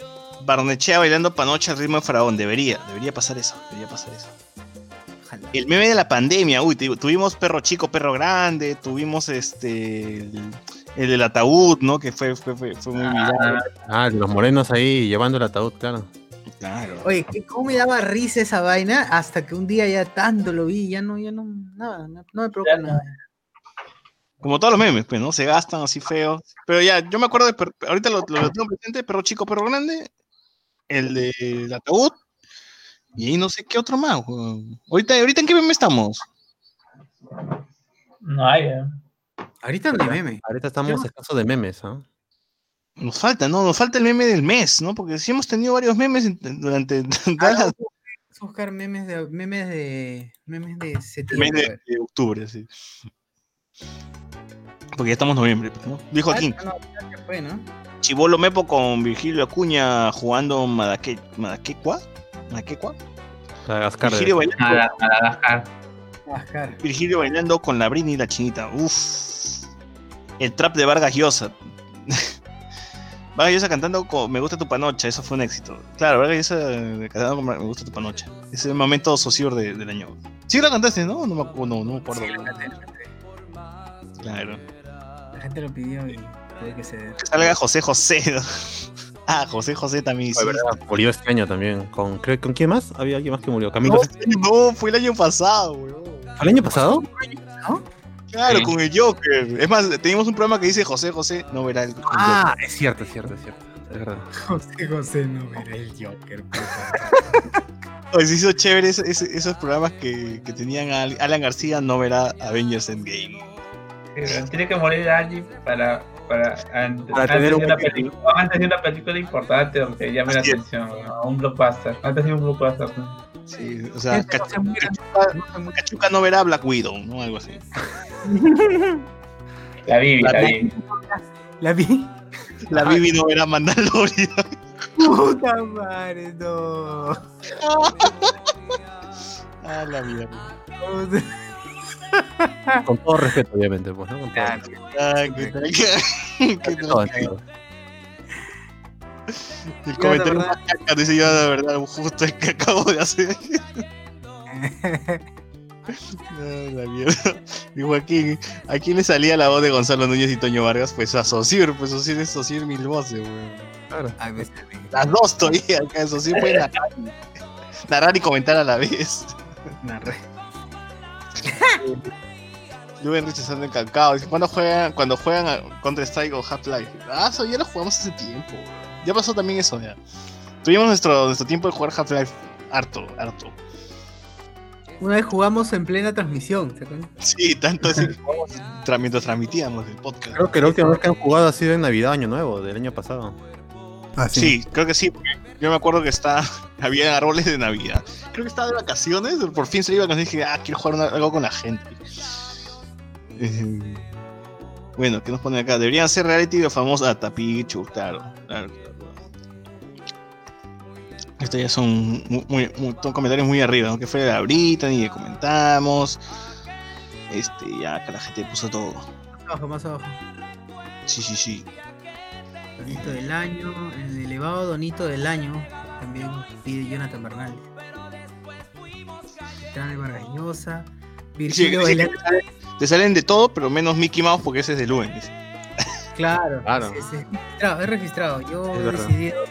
Barnechea bailando panoche al ritmo de faraón. Debería, debería pasar eso, debería pasar eso. Ojalá. El meme de la pandemia, uy, tu- tuvimos perro chico, perro grande, tuvimos este el, el del ataúd, ¿no? Que fue, fue, fue, fue muy viral. Ah, los morenos ahí llevando el ataúd, claro. Claro. Oye, ¿qué- ¿cómo me daba risa esa vaina? Hasta que un día ya tanto lo vi, ya no, ya no, nada, no, no me provoca nada. Como todos los memes, pues, ¿no? Se gastan así feos. Pero ya, yo me acuerdo de, ahorita lo, lo tengo presente, perro chico, perro grande, el del ataúd, y ahí no sé qué otro más. Ahorita, ahorita en qué meme estamos? No hay, eh. Ahorita no hay meme. Ahorita estamos Yo- escasos de memes, ¿ah? Nos falta, ¿no? Nos falta el meme del mes, ¿no? Porque sí hemos tenido varios memes en- durante todas las Vamos a buscar memes de memes de memes de el mes septiembre. de, de octubre, sí. Porque ya estamos en noviembre, pues, ¿no? Dijo Ah, aquí, no, que fue, ¿no? Chivolo Mepo con Virgilio Acuña jugando Madaque, Madaquecua. ¿Madaquecua? Madagascar. Virgilio bailando, Mada- Madagascar. Virgilio bailando con la Britney y la chinita. Uf. El trap de Vargas Llosa. Vargas Llosa cantando con Me gusta tu panocha, eso fue un éxito. Claro, Vargas Llosa eh, cantando con Me gusta tu panocha. Ese es el momento sociur de- del año. Sí la cantaste, ¿no? No me, no, no me acuerdo. Sí, la canté, la canté. Claro. La gente lo pidió y que ceder. Que salga José José. ¿no? Ah, José José también. De sí. verdad, murió este año también. ¿Con, creo- ¿Con quién más? Había alguien más que murió. Camilo. No, no, fue el año pasado, weón. ¿Al año pasado? Claro, Sí. con el Joker. Es más, teníamos un programa que dice José José no verá el. Joker. Ah, es cierto, es cierto, es cierto. Es verdad. José José no verá el Joker. Se hizo chévere ese- ese- esos programas que, que tenían a Al- Alan García no verá Avengers Endgame. Pero Tiene que morir alguien para. Para, an- Para antes, tener de un una película, antes de una película importante o que llame la Así atención, ¿no? un blockbuster. Antes de un blockbuster. ¿no? Sí, o sea, Cachuca, muera. Cachuca no verá Black Widow, ¿no? Algo así. La Bibi, la La- Bibi. La vi. La Bibi no verá Mandalorian. Puta madre, no. ah, la mierda. Con todo respeto, obviamente, pues, ¿no? Con todo respeto. Ah. El comentario más caca, dice yo, de verdad, justo el que acabo de hacer. Ah, la mierda. Y Joaquín, ¿a quién le salía la voz de Gonzalo Núñez y Toño Vargas? Pues a Socir, pues Socir es Socir mil voces, weón. Claro. Las dos todavía, acá Socir puede narrar, narrar y comentar a la vez. narré. Luen rechazando el cacao. Dice, ¿cuándo juegan, cuando juegan a Counter Strike o Half-Life? Ah, eso ya lo jugamos hace tiempo. Ya pasó también eso, ya. Tuvimos nuestro, nuestro tiempo de jugar Half-Life harto, harto. Una vez jugamos en plena transmisión, ¿se acuerdan? Sí, tanto así que jugamos tra- mientras transmitíamos el podcast. Creo que la última vez que han jugado ha sido en Navidad, Año Nuevo, del año pasado. Ah, sí. Sí, creo que sí. Yo me acuerdo que está, había árboles de Navidad. Creo que estaba de vacaciones, por fin se iba y dije, ah, quiero jugar una- algo con la gente. Eh, bueno, ¿qué nos ponen acá? Deberían ser reality de famosos a Tapichu, claro, claro, claro. Estos ya son, muy, muy- muy- son comentarios muy arriba, ¿no? Que fue de la Britney, que comentamos. Este, ya acá la gente puso todo. Más abajo, más abajo. Sí, sí, sí. Donito del año, el elevado donito del año, también pide Jonathan Bernal. Trae Vargas Llosa, Sí, Virgilio sí, bailando. Te salen de todo, pero menos Mickey Mouse porque ese es de Luen. dice. Claro, Claro. Es, es registrado, es registrado. Yo Es he decidido.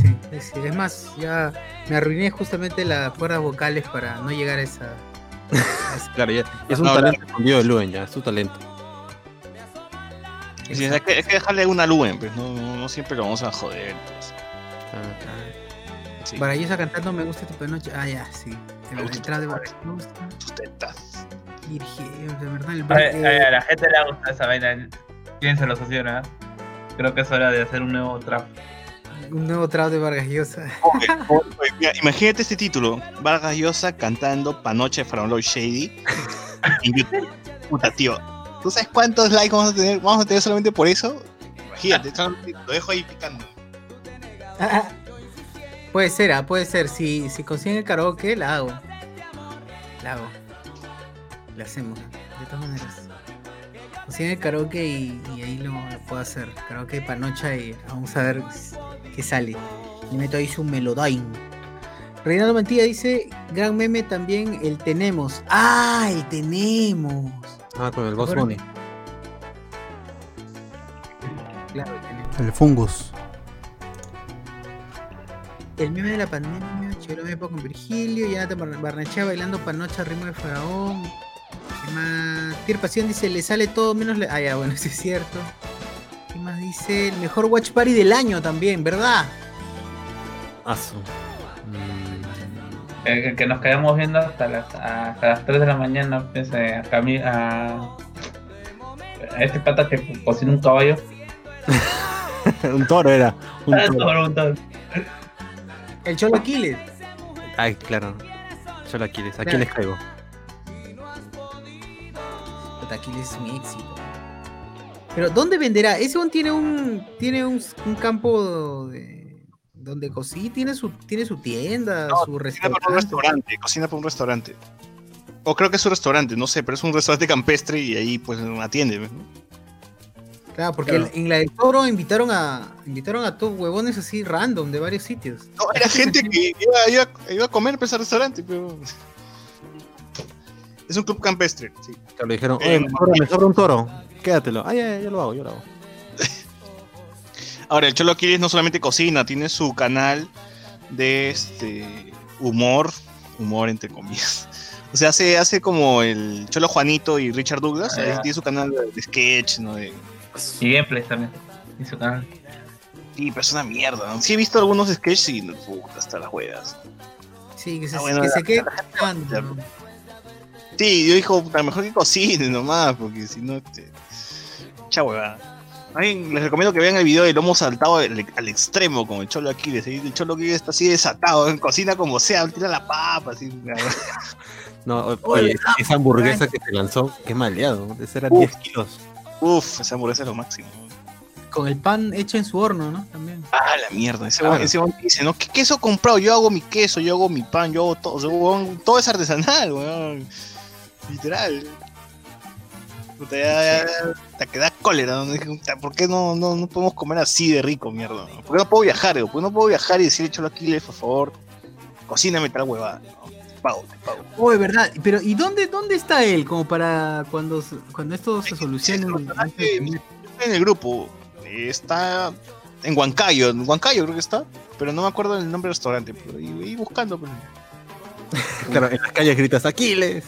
Sí, es, es más, ya me arruiné justamente las cuerdas vocales para no llegar a esa. a esa- Claro, ya, es un No, talento escondido de Luen, ya, es su talento. Sí, hay, que, hay que dejarle una Luen, pues no, no, no siempre lo vamos a joder. pues. Ah, Sí, Vargallosa cantando Me gusta tu noche. Ah, ya, sí. Me gusta entrada de tu Vargallosa. tus tetas. De verdad, el A, break, ver, eh, a la gente le gusta esa vaina. ¿Quién se lo sosiona? Creo que es hora de hacer un nuevo trap. un nuevo trap de Vargas Llosa. Mira, imagínate este título: Vargas Llosa cantando Panoche de Faroloi Shady. Puta, tío. ¿Tú sabes cuántos likes vamos a tener? ¿Vamos a tener solamente por eso? Imagínate, lo dejo ahí picando. Puede ser, ah, puede ser. Si, si consiguen el karaoke, la hago. La hago. La hacemos, ah, de todas maneras. Consiguen el karaoke y, y ahí lo, lo puedo hacer. Karaoke de panocha y vamos a ver qué sale. Y meto ahí su melodyne. Reinaldo Mantilla dice, gran meme también, el tenemos. ¡Ah, el tenemos! Ah, con el Boss. Bunny. Claro, el tenemos. El fungus. El meme de la pandemia, Chelo Mepo con Virgilio, Yanata Bar- Barnechea bailando panocha ritmo de faraón. ¿Qué más? Tier Pasión dice, le sale todo menos... le- Ah, ya, bueno, eso es cierto. ¿Qué más dice? El mejor Watch Party del año también, ¿verdad? Asu. Eh, que, nos quedamos viendo hasta las, hasta las 3 de la mañana. Pues, eh, a, Cami- a, a este pata que cocina un caballo. un toro era. Un Ah, toro. un toro. El Cholo Aquiles. Ay, claro. Yo la quieres. Aquí Claro. les caigo. Aquiles es un éxito. Pero, ¿dónde venderá? Ese one tiene un, tiene un, un campo de, donde cocina, tiene su, tiene su tienda, No, su Cocina para un restaurante. restaurante, cocina para un restaurante. O creo que es su restaurante, no sé, pero es un restaurante campestre y ahí pues atiende. ¿no? Claro, porque Claro. en la de Toro invitaron a invitaron a todos huevones así random de varios sitios. No, era gente que iba, iba- iba a comer pues, al restaurante, pero. Es un club campestre, sí. Claro, le dijeron, Eh, oye, me sobra, un toro. Quédatelo. Ay, ay, yo lo hago, yo lo hago. Ahora, el Cholo Aquiles no solamente cocina, tiene su canal de este humor, humor entre comillas. O sea, hace, hace como el Cholo Juanito y Richard Douglas, Ah. tiene su canal de, sketch, ¿no? De, Y gameplays también. En su canal. sí, pero es una mierda. ¿no? Sí he visto algunos sketches y puta, hasta las huevas. Sí, que se, Ah, bueno, que la- se quede. Sí, yo dijo, puta, mejor que cocine nomás, porque si no, te... Cha huevada. Ay, les recomiendo que vean el video del lomo saltado al, al extremo con el Cholo Aquiles. El Cholo Aquiles está así desatado, en cocina como sea, tira la papa, así. No, o- Oye, oye, esa hamburguesa que se lanzó, qué maleado. Ese era Uf. 10 kilos. Uf, esa hamburguesa es lo máximo. Con el pan hecho en su horno, ¿no? También. Ah, la mierda. Ese Claro. ese dice, ¿no? ¿Qué queso he comprado? Yo hago mi queso, yo hago mi pan, yo hago todo. Todo es artesanal, weón. Literal. Ya, te queda cólera, ¿Por qué no, no, no podemos comer así de rico, mierda? ¿no? ¿Por qué no puedo viajar? ¿Por qué no puedo viajar y decirle, Cholo Aquiles, por favor, cocíname tal huevada? ¿no? Te pago, te pago. Oh, es verdad. Pero ¿y dónde dónde está él como para cuando cuando esto se solucione? sí, en el grupo. Está en Huancayo, en Huancayo creo que está, pero no me acuerdo el nombre del restaurante. Pero ahí buscando. Pero... Claro, en las calles gritas, Aquiles.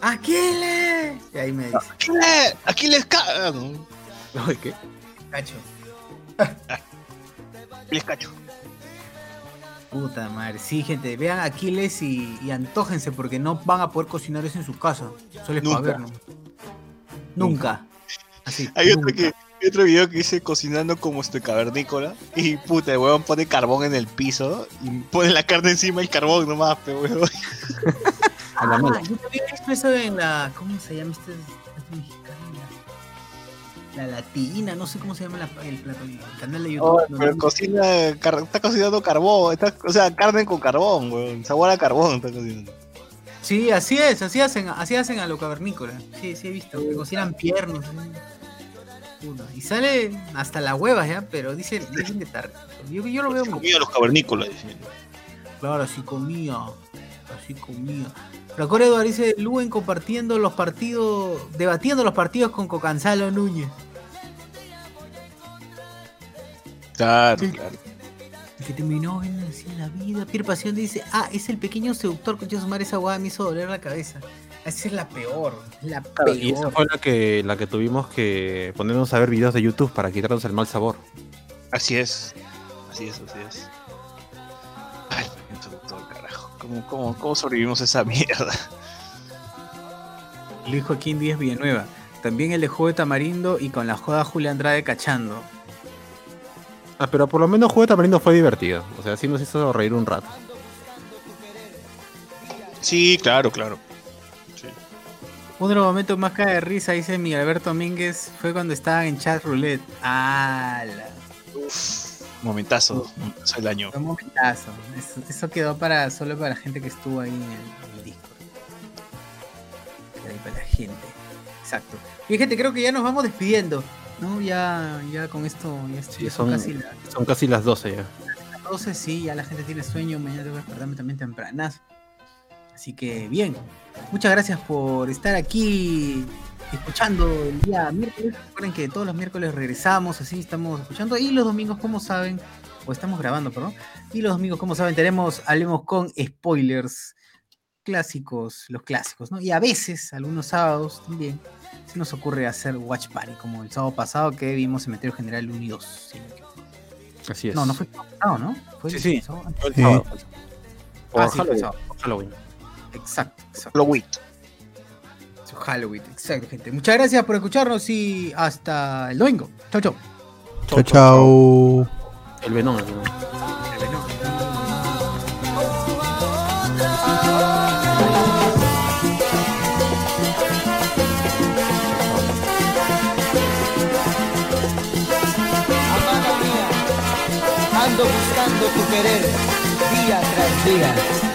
¡Aquiles! Y ahí me dice, Aquí le, aquí les ca... no, Ay, ¿qué? cacho. les cacho. Puta madre. Sí, gente, vean Aquiles y, y antójense porque no van a poder cocinar eso en su casa. Solo es Nunca. para verlo. Nunca. Así. Hay otro, que, hay otro video que dice cocinando como este cavernícola y puta, el huevón pone carbón en el piso y pone la carne encima del carbón nomás, pero huevón. A la Ah, mala. yo también he visto eso en la. ¿Cómo se llama este? este mexicano? La latina, no sé cómo se llama la- el, plato- el canal de YouTube. Oh, pero cocina, car- está cocinando carbón, está, o sea, carne con carbón, huevón, sabor a carbón está cocinando. Sí, así es, así hacen, así hacen a lo cavernícola. Sí, sí he visto, que cocinan piernas. ¿sí? Y sale hasta la hueva ya, pero dice, dicen de tarde. Yo, yo lo veo muy Comía los cavernícolas. dicen. Claro, así comía. Así comía. Flacor Eduardo dice Luen compartiendo los partidos, debatiendo los partidos con Cocanzalo Núñez. Claro, Sí. claro. El que terminó viendo así en la vida. Pierre Pasión dice, ah, es el pequeño seductor, con su madre esa guada me hizo doler la cabeza. Esa es la peor, la Claro, y esa peor. fue la que, la que tuvimos que ponernos a ver videos de YouTube para quitarnos el mal sabor. Así es. Así es, así es. ¿Cómo, cómo, ¿Cómo sobrevivimos a esa mierda? Luis Joaquín Díaz Villanueva. También el de Juego de Tamarindo y con la joda Julia Andrade cachando. Ah, pero por lo menos Juego de Tamarindo fue divertido. O sea, sí nos hizo reír un rato. Sí, claro, claro. Sí. Uno de los momentos más cae de risa, dice Miguel Alberto Domínguez, fue cuando estaban en chat roulette. ¡Ah! Uf, momentazo, momentazo del año. Un momentazo. Eso, eso quedó para solo para la gente que estuvo ahí en el, en el Discord. Ahí para la gente. Exacto. Y gente, creo que ya nos vamos despidiendo. ¿No? Ya, ya con esto, ya, Sí, ya son son- casi las Son casi las 12 ya. 12, sí, ya la gente tiene sueño, mañana tengo que despertarme también tempranas. Así que bien, muchas gracias por estar aquí escuchando el día miércoles. Recuerden que todos los miércoles regresamos, así estamos escuchando. Y los domingos, como saben, o estamos grabando, perdón. Y los domingos, como saben, tenemos, hablemos con spoilers clásicos, los clásicos, ¿no? Y a veces, algunos sábados también, se nos ocurre hacer Watch Party, como el sábado pasado que vimos Cementerio General 1 y 2. si no me equivoco. Así es. No, no fue el sábado pasado, ¿no? Fue Sí, el sí. sábado Fue el Sí. sábado. Por Ah, sí, fue Halloween, sábado. por Halloween. Exacto, exacto. Halloween. Halloween, exacto, gente. Muchas gracias por escucharnos y hasta el domingo. Chau, chau. Chao, chao. El Venom. el Venom. Amada mía, ando buscando tu querer día tras día.